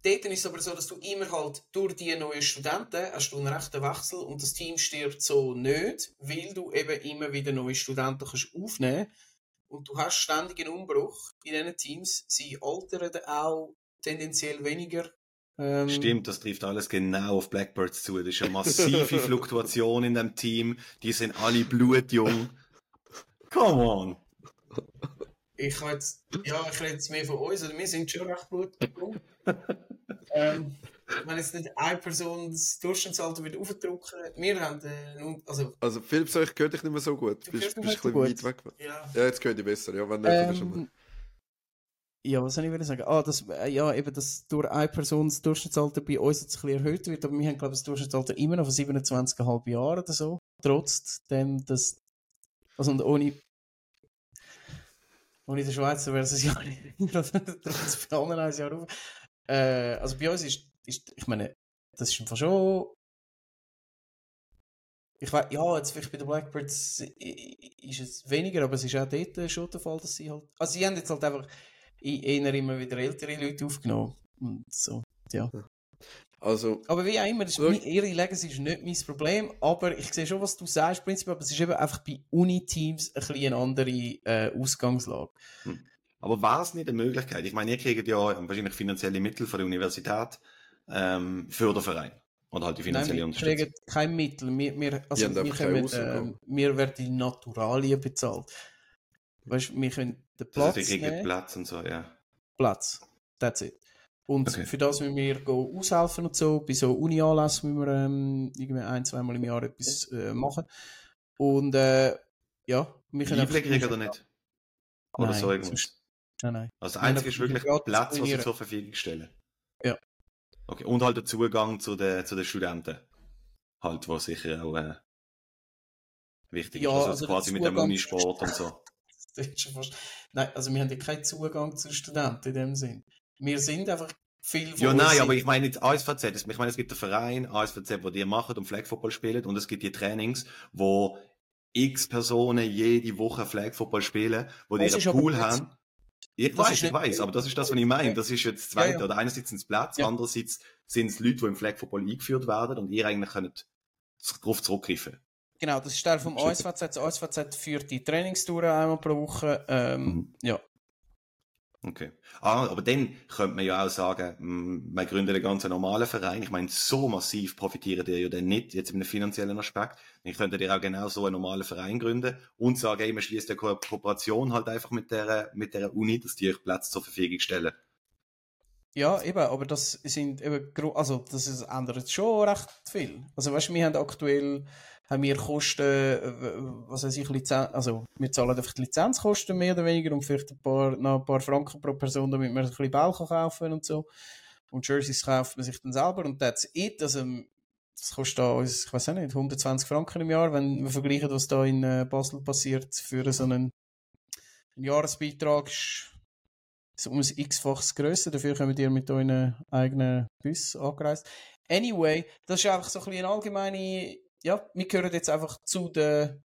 dort ist es aber so, dass du immer halt durch die neuen Studenten hast du einen rechten Wechsel und das Team stirbt so nicht, weil du eben immer wieder neue Studenten kannst aufnehmen und du hast ständig einen Umbruch in diesen Teams. Sie altern auch tendenziell weniger. Ähm, Stimmt, das trifft alles genau auf Blackbirds zu. Das ist eine massive Fluktuation in dem Team. Die sind alle blutjung. Come on! Ich kann jetzt, ja, ich rede jetzt mehr von uns, oder wir sind schon recht blutjung. ähm, wenn jetzt nicht eine Person das Durchschnittsalter wird aufdrücken, wir haben, äh, also... Also Philipp, so, ich höre dich nicht mehr so gut. Du bist, bist ein bisschen weit weg. Ja. ja, jetzt höre ich besser, ja, wenn nicht, ähm, schon mal. Ja, was soll ich sagen? Ah, dass, äh, ja, eben, dass durch eine Person das Durchschnittsalter bei uns jetzt ein bisschen erhöht wird, aber wir haben, glaube ich, das Durchschnittsalter immer noch von 27,5 Jahren oder so. Trotzdem, dass, also und ohne, ohne der Schweizer wäre es ein Jahr nicht, trotz bei anderen ein Jahr auf. Äh, also bei uns ist, ist, ich meine, das ist einfach schon, ich weiß, ja, jetzt vielleicht bei den Blackbirds ist es weniger, aber es ist auch dort schon der Fall, dass sie halt, also sie haben jetzt halt einfach, eher immer wieder ältere Leute aufgenommen. Und so, ja. Also, aber wie auch immer, ist ihre Legacy ist nicht mein Problem, aber ich sehe schon, was du sagst, prinzipiell, aber es ist eben einfach bei Uni-Teams ein bisschen eine andere äh, Ausgangslage. Hm. Aber war es nicht eine Möglichkeit? Ich meine, ihr kriegt ja wahrscheinlich finanzielle Mittel von der Universität ähm, für den Verein. Oder halt die finanzielle Nein, wir kriegen keine Mittel. Wir, wir, also wir, können, äh, wir werden die Naturalien bezahlt. Weißt, wir können den Platz also die nehmen. Platz und so, ja. Platz. That's it. Und okay. für das müssen wir aushelfen und so. Bei so Uni-Anlässen müssen wir ähm, irgendwie ein, zweimal im Jahr etwas äh, machen. Und äh, ja, wir können Einblick kriegen oder nicht? Oder nein, so irgendwas? Nein, nein. Also das Einzige ist wirklich Platz, was sie zur Verfügung stellen. Ja. Okay, und halt der Zugang zu den, zu den Studenten. Halt, was sicher auch äh, wichtig ja, ist. Also, also quasi mit dem Unisport und so. Nein, also wir haben ja keinen Zugang zu Studenten in dem Sinn. Wir sind einfach viel Ja, nein, aber ich meine jetzt ASVZ. Ich meine, es gibt einen Verein, ASVZ, wo die machen und Flag Football spielen und es gibt die Trainings, wo x Personen jede Woche Flag Football spielen, wo die ihren Pool haben. Ich das weiß, ich weiß, aber das ist das, was ich meine. Das ist jetzt das Zweite. Ja, ja. Oder einerseits sind es Platz, ja. andererseits sind es Leute, die im Flag Football eingeführt werden und ihr eigentlich könnt darauf zurückgreifen. Genau, das ist der vom OSVZ. Das OSVZ führt die Trainingstouren einmal pro Woche. Ähm, mhm. Ja. Okay. Ah, aber dann könnte man ja auch sagen, mm, man gründet einen ganz normalen Verein. Ich meine, so massiv profitieren die ja dann nicht, jetzt einem finanziellen Aspekt. Dann könntet ihr auch genau so einen normalen Verein gründen und sagen, ey, man schließt eine Ko Kooperation halt einfach mit der, mit der Uni, dass die euch Plätze zur Verfügung stellen. Ja, eben, aber das sind eben, also das ändert schon recht viel. Also weißt du, wir haben aktuell haben wir Kosten, was weiß ich, Lizenz, also wir zahlen einfach die Lizenzkosten mehr oder weniger und vielleicht ein paar, noch ein paar Franken pro Person, damit man ein bisschen Ball kaufen kann und so. Und Jerseys kauft man sich dann selber und that's it. Also, das kostet uns, ich weiß auch nicht, 120 Franken im Jahr, wenn wir vergleichen, was da in äh, Basel passiert für so einen, einen Jahresbeitrag ist so um ein x-faches grösser, dafür kommen wir mit euren eigenen Bus angereist. Anyway, das ist einfach so ein bisschen eine allgemeine ja, wir gehören jetzt einfach zu der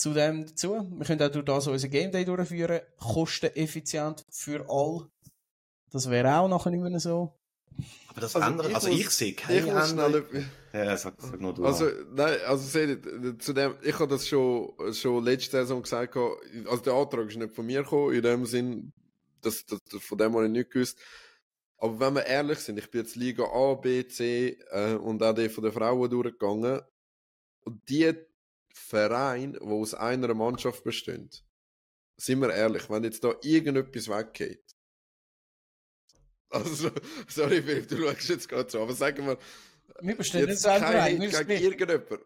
zu dem dazu. Wir können auch durch das unseren Game Day durchführen. Kosteneffizient für alle. Das wäre auch nachher nicht mehr so. Aber das also andere, ich also muss, ich sehe keine ich andere... Ja, sag, sag nur du. Also, nein, also seht zu dem, ich habe das schon, schon letzte Saison gesagt, also der Antrag ist nicht von mir gekommen, in dem Sinn, das, das, von dem habe ich nicht gewusst. Aber wenn wir ehrlich sind, ich bin jetzt Liga A, B, C äh, und auch die von den Frauen durchgegangen. Und die Vereine, die aus einer Mannschaft bestehen, sind wir ehrlich, wenn jetzt da irgendetwas weggeht. Also, sorry, Philipp, du schaust jetzt gerade so, aber sagen wir. Wir bestehen jetzt kein Hate gegen irgendjemanden.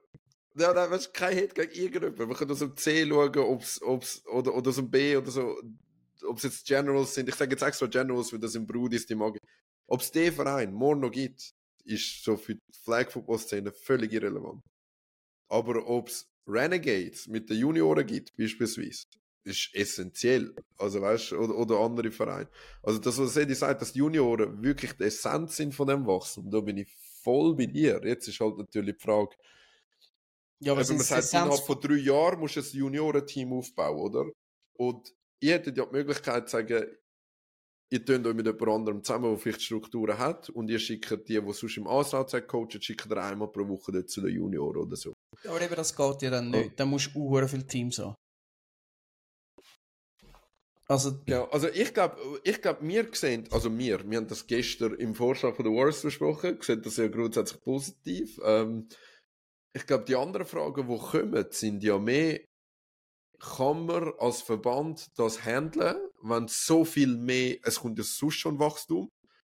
Ja, nein, weißt, kein Hate gegen irgendjemanden. Wir können aus dem C schauen, ob's, ob's, oder, oder aus dem B oder so ob es jetzt Generals sind, ich sage jetzt extra Generals, weil das im Brut ist, die mag Ob es den Verein morgen noch gibt, ist so für die Flag Football Szene völlig irrelevant. Aber ob es Renegades mit den Junioren gibt, beispielsweise, ist essentiell. Also weißt oder, oder andere Vereine. Also das, was Eddie sagt, dass die Junioren wirklich die Essenz sind von dem Wachstum, da bin ich voll bei dir. Jetzt ist halt natürlich die Frage, ja, aber man sagt, innerhalb von drei Jahren musst du ein Juniorenteam aufbauen, oder? Und ihr hättet ja die Möglichkeit zu sagen, ihr tönt euch mit jemand anderem zusammen, der vielleicht Strukturen hat, und ihr schickt die, die sonst im Ausland coachen, schickt ihr einmal pro Woche dort zu den Junioren oder so. Ja, aber eben, das geht ja dann nicht. Ja. Dann musst du auch viele Teams haben. Also, ja, also ich glaube, ich glaub, wir sehen, also wir, wir haben das gestern im Vorschlag von der Wars besprochen, sehen das ja grundsätzlich positiv. Ähm, ich glaube, die anderen Fragen, die kommen, sind ja mehr, kann man als Verband das handeln, wenn so viel mehr, es kommt ja sonst schon Wachstum,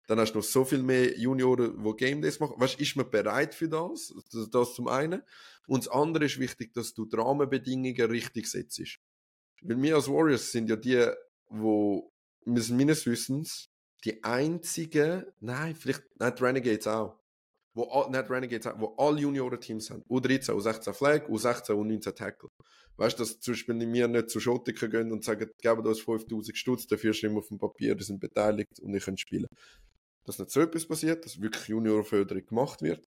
dann hast du noch so viel mehr Junioren, die Game Days machen. Weißt, ist man bereit für das? das? Das zum einen. Und das andere ist wichtig, dass du die Rahmenbedingungen richtig setzt. Weil wir als Warriors sind ja die, wo meines Wissens die einzigen, nein, vielleicht, nein, die Renegades auch, wo, nicht Renegades, wo alle Junioren-Teams haben. U13, U16 Flag, U16 und 19 Tackle. Weißt du, dass zum Beispiel wir nicht zu Schottiker gehen und sagen, geben uns 5000 Stutz, dafür stehen wir auf dem Papier, die sind beteiligt und ich kann spielen. Dass nicht so etwas passiert, dass wirklich Juniorförderung gemacht wird.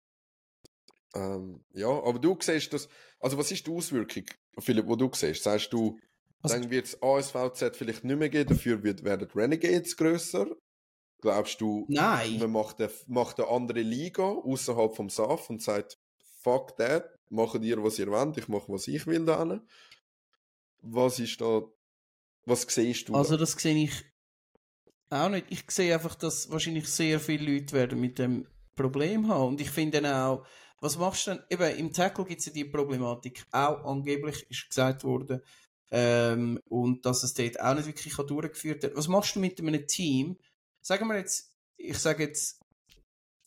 Ähm, ja, aber du siehst das, also was ist die Auswirkung, Philipp, wo du siehst? Sagst du, also, dann wird es ASVZ vielleicht nicht mehr geben, dafür wird, werden Renegades grösser? Glaubst du, Nein. man macht eine, macht eine andere Liga außerhalb vom SAF und sagt, fuck that, macht ihr, was ihr wollt, ich mache, was ich will da Was ist da, was siehst du? Also, da? das sehe ich auch nicht. Ich sehe einfach, dass wahrscheinlich sehr viele Leute werden mit dem Problem haben. Und ich finde dann auch, was machst du denn? Eben, im Tackle gibt es ja die Problematik. Auch angeblich ist gesagt worden, ähm, und dass es dort auch nicht wirklich durchgeführt wird. Was machst du mit einem Team? Sagen wir jetzt, ich sage jetzt,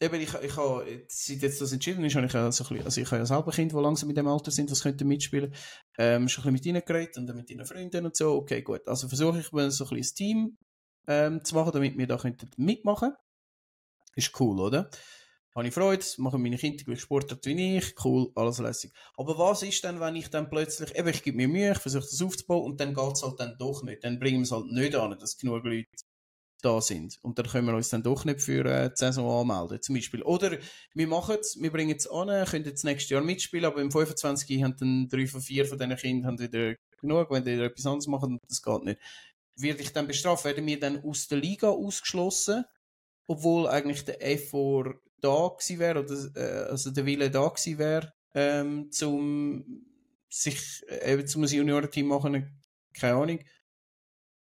eben, ich, ich habe, seit jetzt das entschieden ist, habe ich ja also ich habe ja selber Kinder, die langsam in dem Alter sind, was könnten mitspielen, ähm, schon ein bisschen mit ihnen geredet und dann mit ihren Freunden und so, okay, gut. Also versuche ich mal so ein bisschen Team ähm, zu machen, damit wir da mitmachen. Ist cool, oder? Habe ich Freude, machen meine Kinder gleich Sportart wie ich, cool, alles lässig. Aber was ist denn, wenn ich dann plötzlich, eben, ich gebe mir Mühe, ich versuche das aufzubauen und dann geht es halt dann doch nicht. Dann bringen wir es halt nicht an, dass genug Leute da sind. Und dann können wir uns dann doch nicht für äh, die Saison anmelden, zum Beispiel. Oder wir machen es, wir bringen es an, können jetzt nächstes Jahr mitspielen, aber im 25. haben dann drei von vier von diesen Kindern wieder genug, wenn die etwas anderes machen, das geht nicht. Werde ich dann bestraft? Werden wir dann aus der Liga ausgeschlossen, obwohl eigentlich der Effort da gewesen wäre, oder äh, also der Wille da gewesen wäre, ähm, zum sich äh, eben zum Juniorenteam machen, keine Ahnung.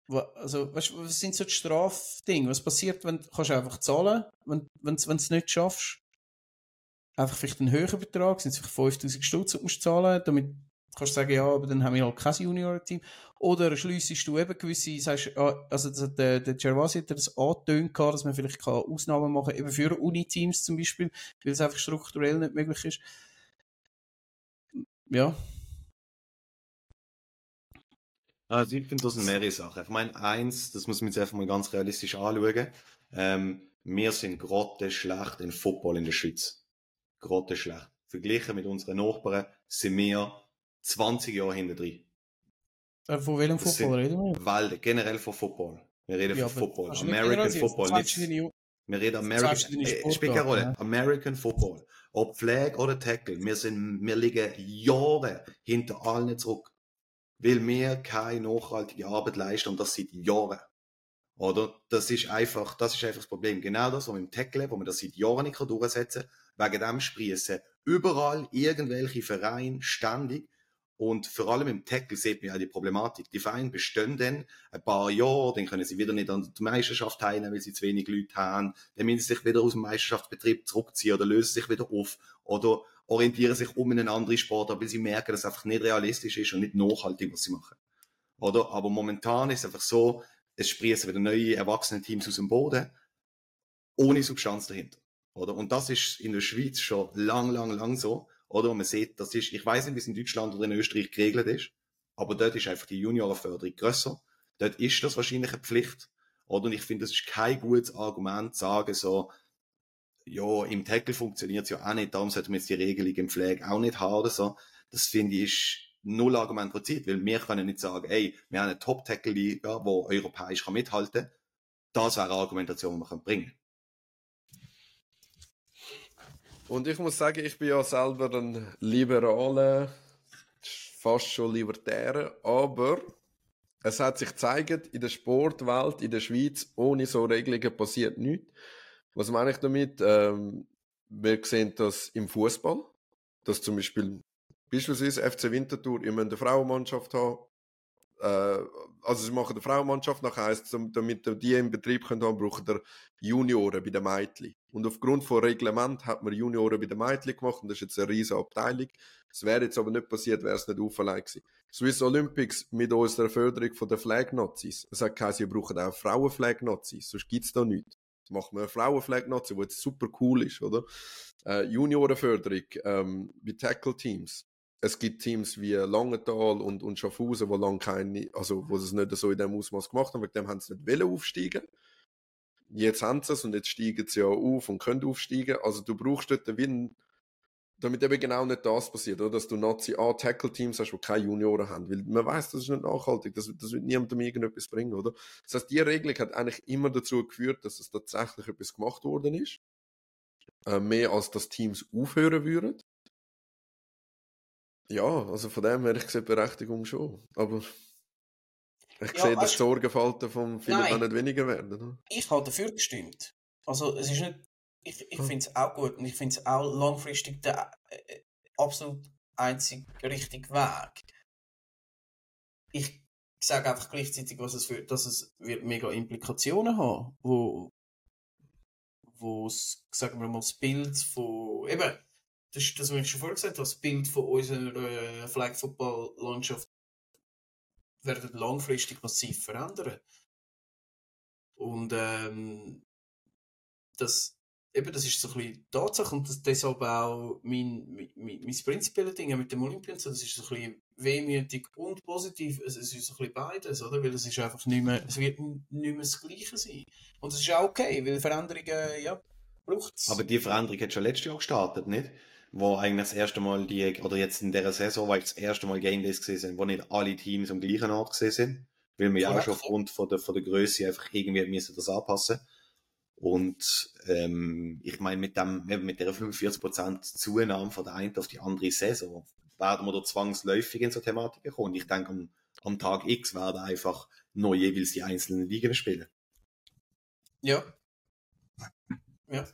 Also, weißt, was sind so die Strafdinge? Was passiert, wenn du einfach zahlen, wenn wenn du es nicht schaffst? Einfach vielleicht einen höheren Betrag, sind es vielleicht 5000 Stutz, die musst zahlen, damit kannst du sagen, ja, aber dann haben wir halt kein Junior-Team. Oder schliessest du eben gewisse, sagst, ah, also der, der Gervasi hat das angetönt, dass man vielleicht kann Ausnahmen machen kann, eben für Uni-Teams zum Beispiel, weil es einfach strukturell nicht möglich ist. Ja. Also ich finde, das mehrere Sachen. Ich meine, eins, das muss man jetzt einfach mal ganz realistisch anschauen. Ähm, wir sind gerade schlecht in Football in der Schweiz. Gerade schlecht. Verglichen mit unseren Nachbarn sind wir 20 Jahre hinter drin. Äh, von welchem das Football reden wir? Weil, generell von Football. Wir reden ja, von Football. American Football. Nicht, wir reden American, äh, spielt keine Rolle. Ja. American Football. Ob Flag oder Tackle. Wir sind, wir liegen Jahre hinter allen zurück. Weil wir keine nachhaltige Arbeit leisten und das seit Jahren. Oder? Das ist einfach, das ist einfach das Problem. Genau das, was wir im Tackle, wo man das seit Jahren nicht durchsetzen kann. Wegen dem sprießen überall irgendwelche Vereine ständig und vor allem im Tackle sieht man ja die Problematik. Die Vereine bestehen dann ein paar Jahre, dann können sie wieder nicht an der Meisterschaft teilnehmen, weil sie zu wenig Leute haben. Dann müssen sie sich wieder aus dem Meisterschaftsbetrieb zurückziehen oder lösen sich wieder auf oder orientieren sich um in einen anderen Sport, weil sie merken, dass es einfach nicht realistisch ist und nicht nachhaltig, was sie machen. Oder? Aber momentan ist es einfach so, es sprießen wieder neue erwachsene Teams aus dem Boden, ohne Substanz dahinter. Oder? Und das ist in der Schweiz schon lang, lang, lang so. Oder? Und man sieht, das ist, ich weiß nicht, wie es in Deutschland oder in Österreich geregelt ist, aber dort ist einfach die Juniorenförderung grösser. Dort ist das wahrscheinlich eine Pflicht. Oder? Und ich finde, das ist kein gutes Argument, zu sagen so, ja, im Tackle funktioniert es ja auch nicht, darum sollten wir jetzt die Regelung im Pflege auch nicht haben oder so. Das finde ich ist null Argument pro Zeit, weil wir können nicht sagen, ey, wir haben eine Top-Tackle-Liga, die europäisch kann mithalten kann. Das wäre eine Argumentation, die wir bringen können. Und ich muss sagen, ich bin ja selber ein liberaler, fast schon libertärer, aber es hat sich gezeigt, in der Sportwelt, in der Schweiz, ohne so Regelungen passiert nichts. Was meine ich damit? Ähm, wir sehen das im Fußball, dass zum Beispiel beispielsweise FC Winterthur immer eine Frauenmannschaft haben, äh, also sie machen eine Frauenmannschaft, nach heisst damit die im Betrieb können haben, brauchen der Junioren bei den Mädchen. Und aufgrund von Reglement hat man Junioren bei den Mädchen gemacht und das ist jetzt eine riesige Abteilung. Es wäre jetzt aber nicht passiert, wäre es nicht auferlegt gewesen. Swiss Olympics mit unserer Förderung von den Flag-Nazis. Es hat geheißen, sie brauchen auch Frauen-Flag-Nazis, sonst gibt es da nichts. Macht man eine Frauen-Flag-Nazi, die jetzt super cool ist, oder? Äh, Juniorenförderung ähm, bei Tackle-Teams es gibt Teams wie Langenthal und, und Schaffhausen, wo lange keine, also wo es nicht so in dem Ausmaß gemacht haben, wegen dem haben sie nicht wollen aufsteigen. Jetzt haben sie es und jetzt steigen sie ja auf und können aufsteigen. Also du brauchst dort einen, damit eben genau nicht das passiert, oder? dass du Nazi A Tackle Teams hast, die keine Junioren haben, weil man weiß, das ist nicht nachhaltig, das, das wird niemandem irgendetwas bringen, oder? Das heißt, die Regelung hat eigentlich immer dazu geführt, dass es tatsächlich etwas gemacht worden ist, äh, mehr als dass Teams aufhören würden. Ja, also von dem her, ich sehe Berechtigung schon. Aber ich ja, sehe, dass die Sorgenfalten von Philipp auch nicht weniger werden. Ich habe dafür gestimmt. Also es ist nicht, ich, ich finde es auch gut und ich finde es auch langfristig der äh, absolut einzig richtige Weg. Ich sage einfach gleichzeitig, was es für, dass es wird mega Implikationen haben, wo wo sagen wir mal, das Bild von, eben, das das, was ich schon vorher gesagt habe, das Bild von unserer äh, Flag Football Landschaft wird langfristig massiv verändern. Und ähm, das, eben, das ist so ein bisschen Tatsache und das, deshalb auch mein, mein, mein prinzipielles Ding mit dem Olympien, das ist so ein bisschen wehmütig und positiv, es, es ist so ein bisschen beides, oder? Weil es ist einfach nicht mehr, es wird nicht mehr das Gleiche sein. Und das ist auch okay, weil Veränderungen, ja, braucht es. Aber die Veränderung hat schon letztes Jahr gestartet, nicht? wo eigentlich das erste Mal die, oder jetzt in der Saison, weil das erste Mal Game Days gesehen sind, wo nicht alle Teams am gleichen Ort gesehen sind, weil wir ja auch schon aufgrund von der, von der Größe einfach irgendwie müssen das anpassen. Und ähm, ich meine, mit dem, mit der 45% Zunahme von der einen auf die andere Saison werden wir da zwangsläufig in so Thematiken kommen. Ich denke, am, am Tag X werden einfach noch jeweils die einzelnen Ligen spielen. Ja. Ja,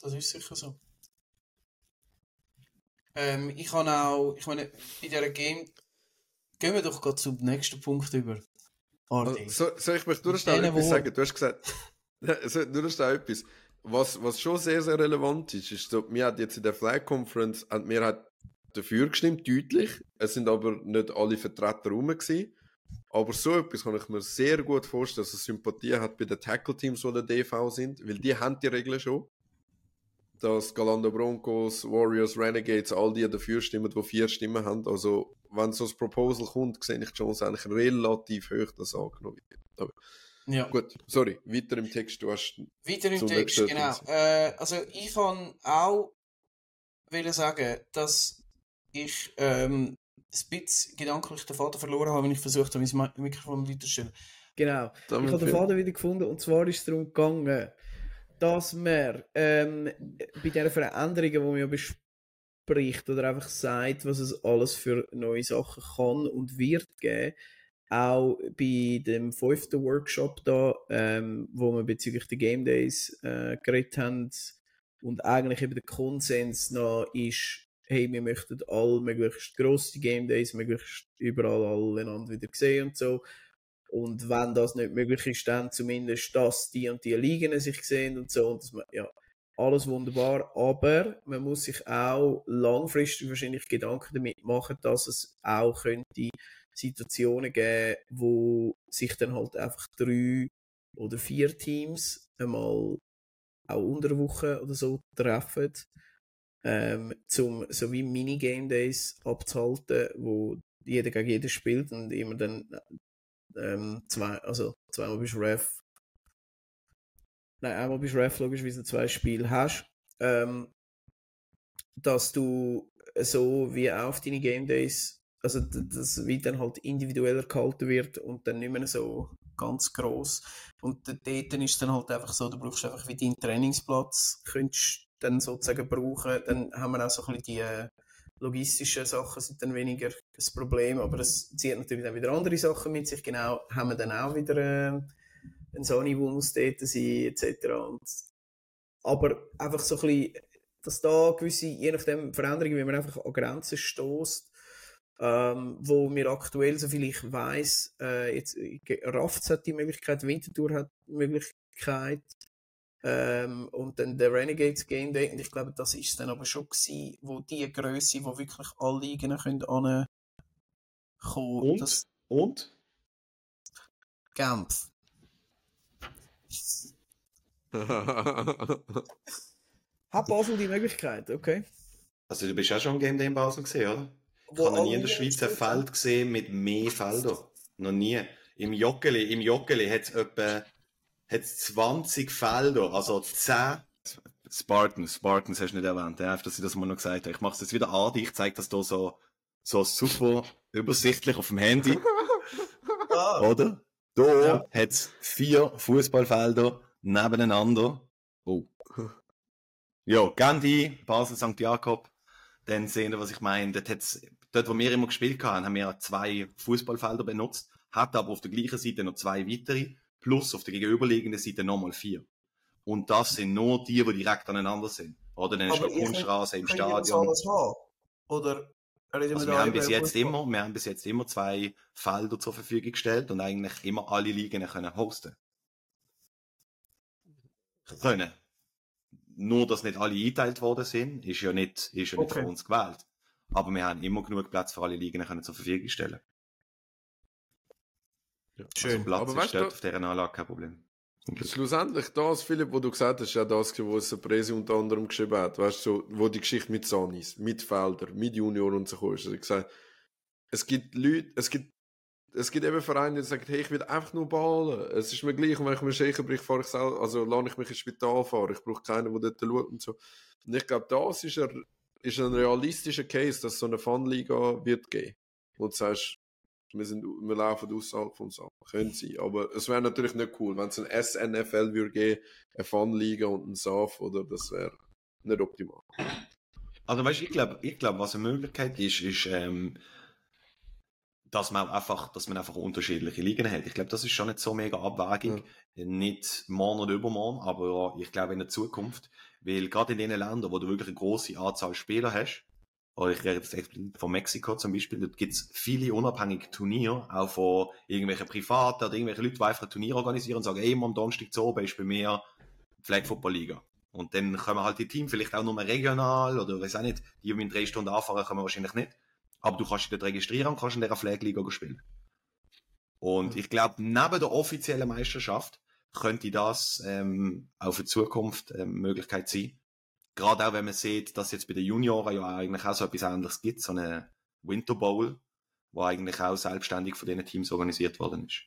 das ist sicher so. Ähm, ich habe auch, ich meine, in dieser Game, gehen wir doch gerade zum nächsten Punkt über. Also, so, soll ich mich schnell etwas sagen? Du hast gesagt, also, nur schnell etwas. Was, was schon sehr, sehr relevant ist, ist so, wir hat jetzt in der Flag Conference, mir hat dafür gestimmt, deutlich. Es sind aber nicht alle Vertreter rum gewesen. Aber so etwas kann ich mir sehr gut vorstellen, dass es Sympathie hat bei den Tackle-Teams, die der DV sind, weil die haben die Regeln schon. Dass Galando Broncos, Warriors, Renegades, all die dafür stimmen, die vier Stimmen haben. Also, wenn so ein Proposal kommt, sehe ich die Chance eigentlich relativ hoch, dass angenommen wird. Aber ja. Gut, sorry, weiter im Text. Du hast weiter im Text, genau. Äh, also, ich kann auch will sagen, dass ich ähm, ein bisschen gedanklich den Faden verloren habe, wenn ich versucht habe, mein Mikrofon weiterzustellen. Genau. Damit ich habe den Faden wieder gefunden und zwar ist es darum gegangen, dass man ähm, bei diesen Veränderungen, die man ja bespricht oder einfach sagt, was es alles für neue Sachen kann und wird geben, auch bei dem fünften Workshop da, ähm, wo wir bezüglich der Game Days äh, geredet haben und eigentlich eben der Konsens noch ist, hey, wir möchten alle möglichst grosse Game Days, möglichst überall alle einander wieder sehen und so. Und wenn das nicht möglich ist, dann zumindest, dass die und die Ligen sich sehen und so. Und das, ja, alles wunderbar. Aber man muss sich auch langfristig wahrscheinlich Gedanken damit machen, dass es auch könnte Situationen geben, wo sich dann halt einfach drei oder vier Teams einmal auch unter der Woche oder so treffen ähm, zum so wie Minigame Days abzuhalten, wo jeder gegen jeden spielt und immer dann ähm, zwei, also zweimal bist Ref. Nein, einmal bist Ref, logischerweise zwei Spiele hast. Ähm, dass du so wie auf deine Game Days, also das wie dann halt individueller gehalten wird und dann nicht mehr so ganz groß. Und dort ist dann halt einfach so, du brauchst einfach wie deinen Trainingsplatz, könntest dann sozusagen brauchen, dann haben wir auch so ein bisschen die äh, logistischen Sachen sind dann weniger das Problem, aber es zieht natürlich dann wieder andere Sachen mit sich. Genau, haben wir dann auch wieder äh, ein Sony, wo muss dort sein, etc. Und, aber einfach so ein bisschen, dass da gewisse, je nachdem Veränderungen, wie man einfach an Grenzen stößt, ähm, wo mir aktuell, so viel ich weiß, äh, jetzt Rafts hat die Möglichkeit, Winterthur hat die Möglichkeit, ähm, und dann der Renegades Game Day, und ich glaube, das ist dann aber schon gewesen, wo die Größe, wo wirklich alle Ligen können ankommen. Und? Das... Und? Genf. Hat Basel die Möglichkeit, okay. Also du bist ja schon Game Day in Basel gesehen, oder? Ich habe noch nie in der Schweiz ein Feld gesehen mit mehr Feldern. Noch nie. Im Joggeli, im Joggeli hat es etwa hat 20 Felder, also 10 Spartans, Spartans hast du nicht erwähnt, ja, dass ich das mal noch gesagt habe. Ich mache es jetzt wieder an, ich zeige das hier so, so super übersichtlich auf dem Handy. ah. Oder? Da ja. hat es vier Fußballfelder nebeneinander. Oh. Ja, Gandhi, Basel, St. Jakob. Dann sehen wir, was ich meine. Dort, hat's, dort, wo wir immer gespielt haben, haben wir zwei Fußballfelder benutzt, hat aber auf der gleichen Seite noch zwei weitere plus auf der gegenüberliegenden Seite nochmal vier. Und das sind nur die, die direkt aneinander sind. Oder dann ist noch Kunststraße im Stadion. Oder also wir, haben bis jetzt immer, wir haben bis jetzt immer zwei Felder zur Verfügung gestellt und eigentlich immer alle Ligen können hosten. Können. Nur, dass nicht alle eingeteilt worden sind, ist ja nicht, ist ja nicht okay. von uns gewählt. Aber wir haben immer genug Platz für alle Ligen können zur Verfügung stellen. Ja. Schön. Also Platz aber ist dort auf dieser Anlage kein Problem. Schlussendlich das, Philipp, wo du gesagt hast, ja das, was der Presi unter anderem geschrieben hat, weißt du, so, wo die Geschichte mit Sonis, mit Felder, mit Junior und so ist. Also gesagt, es gibt Leute, es gibt, es gibt eben Vereine, die sagen, hey, ich will einfach nur ballen. Es ist mir gleich, wenn ich mir Schächer bricht, fahre ich selber, also lade ich mich ins Spital fahren. Ich brauche keinen, der dort schaut und so. Und ich glaube, das ist ein, ist ein realistischer Case, dass es so eine Fun-Liga wird geben. Wo du sagst, wir, sind, wir laufen außerhalb von Sachen. Können sie. Aber es wäre natürlich nicht cool, wenn es ein SNFL würde geben, eine Fun-Liga und ein SAF, oder das wäre nicht optimal. Also weißt ich glaube, ich glaube, was eine Möglichkeit ist, ist, ähm, dass man einfach, dass man einfach unterschiedliche Ligen hat. Ich glaube, das ist schon nicht so mega abwägig. Ja. Nicht morgen oder übermorgen, aber ich glaube in der Zukunft. Weil gerade in den Ländern, wo du wirklich eine große Anzahl Spieler hast, oder ich rede jetzt von Mexiko zum Beispiel, dort gibt es viele unabhängige Turniere, auch von irgendwelchen Privaten oder irgendwelchen Leuten, die einfach ein Turnier organisieren und sagen, ey, am Donnerstag zu oben ist bei mir Flag Football Liga. Und dann kommen halt die Teams vielleicht auch nur regional oder weiß auch nicht, die um in drei Stunden anfahren können wahrscheinlich nicht. Aber du kannst dich dort registrieren und kannst in dieser Flag Liga spielen. Und ich glaube, neben der offiziellen Meisterschaft könnte das ähm, auch für die Zukunft ähm, Möglichkeit sein. Gerade auch, wenn man sieht, dass jetzt bei den Junioren ja eigentlich auch so etwas anderes gibt, so eine Winter Bowl, wo eigentlich auch selbstständig von diesen Teams organisiert worden ist.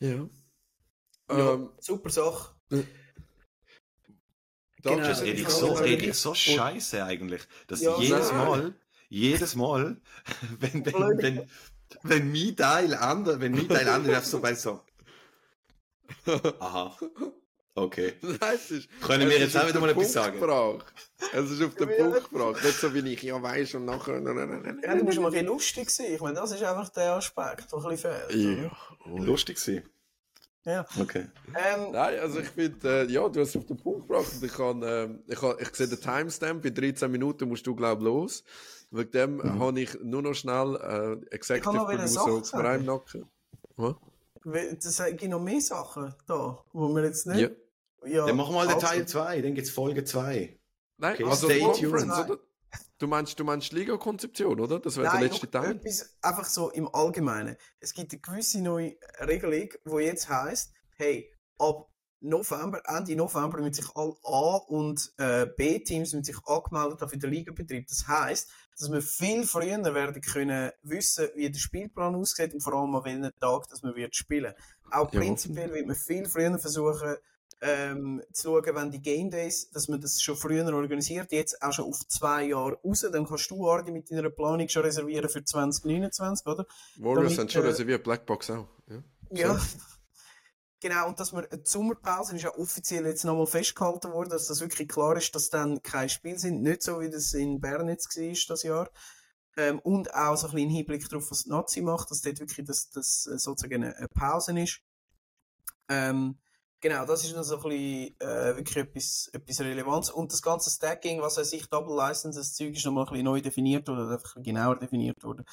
Ja. Ja, ähm, super Sache. Äh, genau, das rede ich so, rede ich so scheiße eigentlich, dass ja, jedes Mal, jedes Mal, wenn, wenn, wenn, wenn mein Teil anders, wenn mein Teil anders, so bei so, aha, okay. Das ist, Können wir jetzt auch wieder mal etwas sagen? Es ist auf den Punkt gebracht, nicht so wie ich ja weiß und nachher. Ja, du musst mal ein bisschen lustig sein. Ich meine, das ist einfach der Aspekt, der ein bisschen fehlt. Ja, lustig sein. Ja. Okay. Ähm, Nein, also ich finde, äh, ja, du hast es auf den Punkt gebracht. Ich, kann, äh, ich, kann, ich sehe den Timestamp, bei 13 Minuten musst du, glaube ich, los. Wegen dem mhm. habe ich nur noch schnell äh, Executive Producer für einen Nacken. Das gibt noch mehr Sachen da, wo wir jetzt nicht. Ja. Ja, dann machen wir mal den Teil 2, dann gibt es Folge 2. Nein, okay, also Conference, oder? Du meinst, du meinst Liga-Konzeption, oder? Das wäre der letzte Teil. Etwas, einfach so im Allgemeinen. Es gibt eine gewisse neue Regelung, die jetzt heisst, hey, ab November, Ende November müssen sich alle A- und äh, B-Teams sich angemeldet haben für den Ligabetrieb. Das heisst, dass wir viel früher werden können wissen, wie der Spielplan aussieht und vor allem an welchen Tag dass wir wird spielen. Auch prinzipiell ja. wird man viel früher versuchen, ähm, zu schauen, wenn die Game Days, dass man das schon früher organisiert, jetzt auch schon auf zwei Jahre raus, dann kannst du, Ardi, mit deiner Planung schon reservieren für 2029, oder? Warriors haben schon äh, reserviert, Blackbox auch. Ja. ja. Genau, und dass wir, die Sommerpause ist ja offiziell jetzt nochmal festgehalten worden, dass das wirklich klar ist, dass dann kein Spiel sind, nicht so wie das in Bern jetzt war, das Jahr. Ähm, und auch so ein bisschen Hinblick darauf, was die Nazi macht, dass dort wirklich das, das äh, sozusagen eine Pause ist. Ähm, Genau, das ist noch so ein bisschen, äh, wirklich etwas, etwas Relevanz. Und das ganze Stacking, was er sich Double License, das Zeug ist nochmal ein bisschen neu definiert oder einfach genauer definiert worden.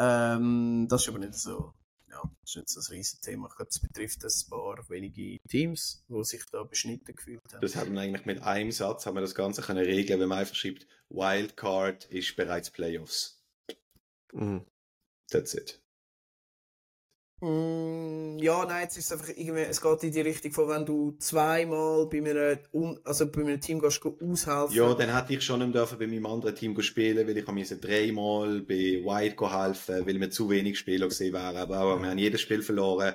Ähm, das ist aber nicht so, ja, das ist nicht so ein riesiges Thema. Ich glaube, das betrifft ein paar wenige Teams, die sich da beschnitten gefühlt haben. Das haben wir eigentlich mit einem Satz, haben wir das Ganze können regeln, wenn man einfach schreibt, Wildcard ist bereits Playoffs. Mhm. That's it. Mm, ja, nein, jetzt ist es einfach irgendwie, es geht in die Richtung von, wenn du zweimal bei einem, also bei einem Team gehst, aushelfen. Ja, dann hätte ich schon dürfen bei meinem anderen Team spielen, weil ich musste dreimal bei White helfen, weil wir zu wenig Spieler gesehen wären. Aber auch, wir haben jedes Spiel verloren,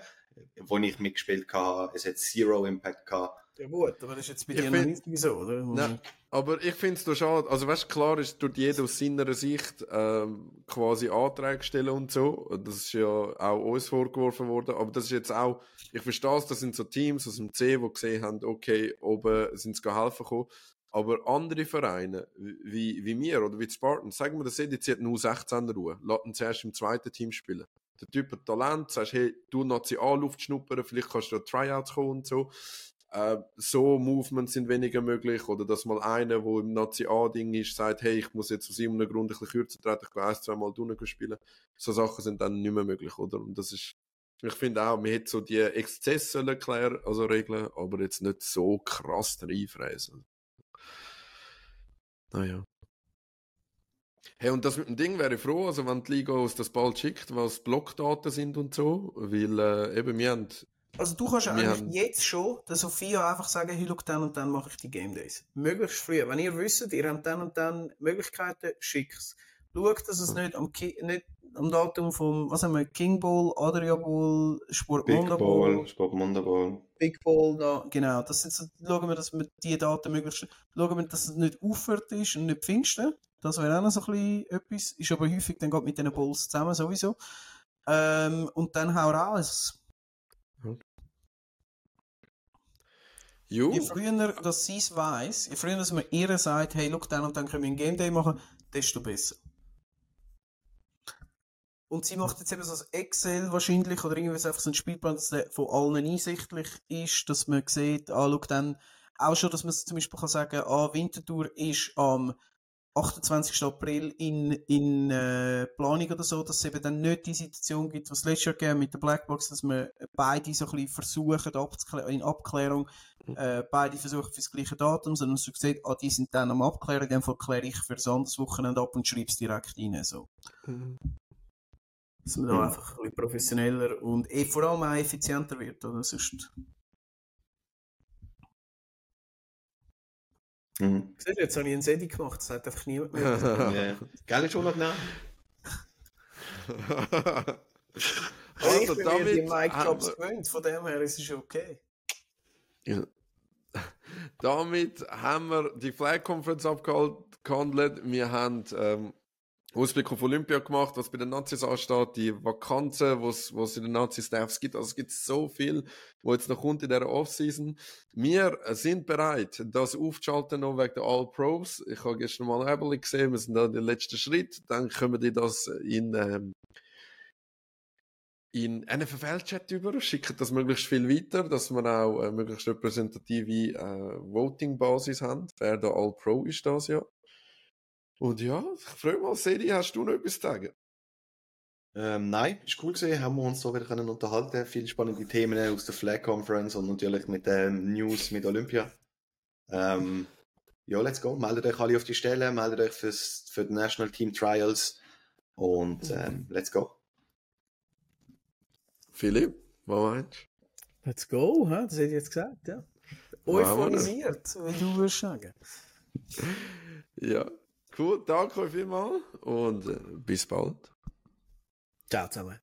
wo ich mitgespielt habe. Es hat Zero Impact gehabt. Ja gut, aber das ist jetzt bei dir noch nicht so, oder? Nein, aber ich finde es schade. Also weißt klar ist, tut jeder aus seiner Sicht ähm, quasi Anträge stellen und so. Das ist ja auch uns vorgeworfen worden. Aber das ist jetzt auch, ich verstehe es, das sind so Teams aus dem C, die gesehen haben, okay, oben sind sie helfen gekommen. Aber andere Vereine, wie, wie wir oder wie die Spartans, sagen wir, das hat nur 16 Ruhe. Lassen sie erst im zweiten Team spielen. Der Typ hat Talent, sagst, hey, du Nazi A Luft schnuppern, vielleicht kannst du Tryouts kommen und so äh, so Movements sind weniger möglich oder dass mal einer, wo im Nazi A-Ding ist, sagt, hey, ich muss jetzt aus irgendeinem Grund ein bisschen kürzer treten, ich gehe ein, zwei Mal drinnen spielen. So Sachen sind dann nicht mehr möglich, oder? Und das ist, ich finde auch, man hätte so die Exzesse erklären, also regeln, aber jetzt nicht so krass reinfräsen. Naja. Hey, und das mit dem Ding wäre ich froh, also wenn die Liga uns das bald schickt, was Blockdaten sind und so, weil äh, eben wir haben also du kannst ja eigentlich haben... jetzt schon der Sophia einfach sagen, hey, look, dann und dann mache ich die Game Days. Möglichst früh. Wenn ihr wisst, ihr habt dann und dann Möglichkeiten, schickt's. Schaut, dass es nicht am, Ki nicht am Datum vom, was haben wir, King Bowl, Adria Bowl, Sport Monda Bowl. Bowl. Sport Bowl. Big Bowl, da, genau. Das sind so, schauen wir, dass wir die Daten möglichst, schauen wir, dass es nicht aufhört ist und nicht Pfingsten. Das wäre auch noch so ein bisschen etwas. Ist aber häufig dann geht mit den Bowls zusammen sowieso. Ähm, und dann hau raus. Jo. Je früher, dass sie es weiss, je früher, dass man ihr sagt, hey, look, dann und dann können wir ein Game Day machen, desto besser. Und sie macht jetzt eben so ein Excel wahrscheinlich oder irgendwie einfach so ein Spielplan, dass der von allen einsichtlich ist, dass man sieht, ah, look, dann auch schon, dass man zum Beispiel kann sagen, ah, Winterthur ist am 28. April in, in äh, Planung oder so, dass es eben dann nicht die Situation gibt, was es letztes Jahr gegeben mit der Blackbox, dass man beide so ein bisschen versuchen, in Abklärung, mhm. äh, beide versuchen für das gleiche Datum, sondern man sieht, ah, die sind dann am Abklären, in dem Fall kläre ich für das andere Wochenende ab und schreibe es direkt rein. So. Mhm. Dass man da mhm. einfach ein bisschen professioneller und eh, vor allem auch effizienter wird, oder? Sonst Mhm. Siehst du, jetzt habe ich einen Sedi gemacht, das hat einfach niemand mehr. ja. Gell, schon noch genau. also, ich bin damit die Mike Jobs gewöhnt, von dem her ist es okay. Ja. Damit haben wir die Flag Conference abgehandelt. Wir haben ähm, Ausblick auf Olympia gemacht, was bei den Nazis ansteht, die Vakanzen, was es in den Nazi-Staffs gibt. Also es gibt so viel, was jetzt noch kommt in dieser Offseason. Wir sind bereit, das aufzuschalten noch wegen der All-Pros. Ich habe gestern mal ein gesehen, wir sind da der letzte Schritt. Dann können wir das in, ähm, in NFL-Chat über, schicken das möglichst viel weiter, dass wir auch eine möglichst repräsentative äh, Voting-Basis haben. Wer der All-Pro ist das ja. Und ja, ich freue mich, Sedi, hast du noch etwas zu sagen? Ähm, nein, ist cool gesehen, haben wir uns da wieder können unterhalten. Viele spannende Themen aus der Flag Conference und natürlich mit den News mit Olympia. Ähm, ja, let's go. Meldet euch alle auf die Stelle, meldet euch fürs, für die National Team Trials und ähm, let's go. Philipp, was meinst du? Let's go, ha? das hätte ich jetzt gesagt, ja. Euphorisiert, wie du würdest sagen. ja. Cool, danke euch vielmals und äh, bis bald. Ciao zusammen.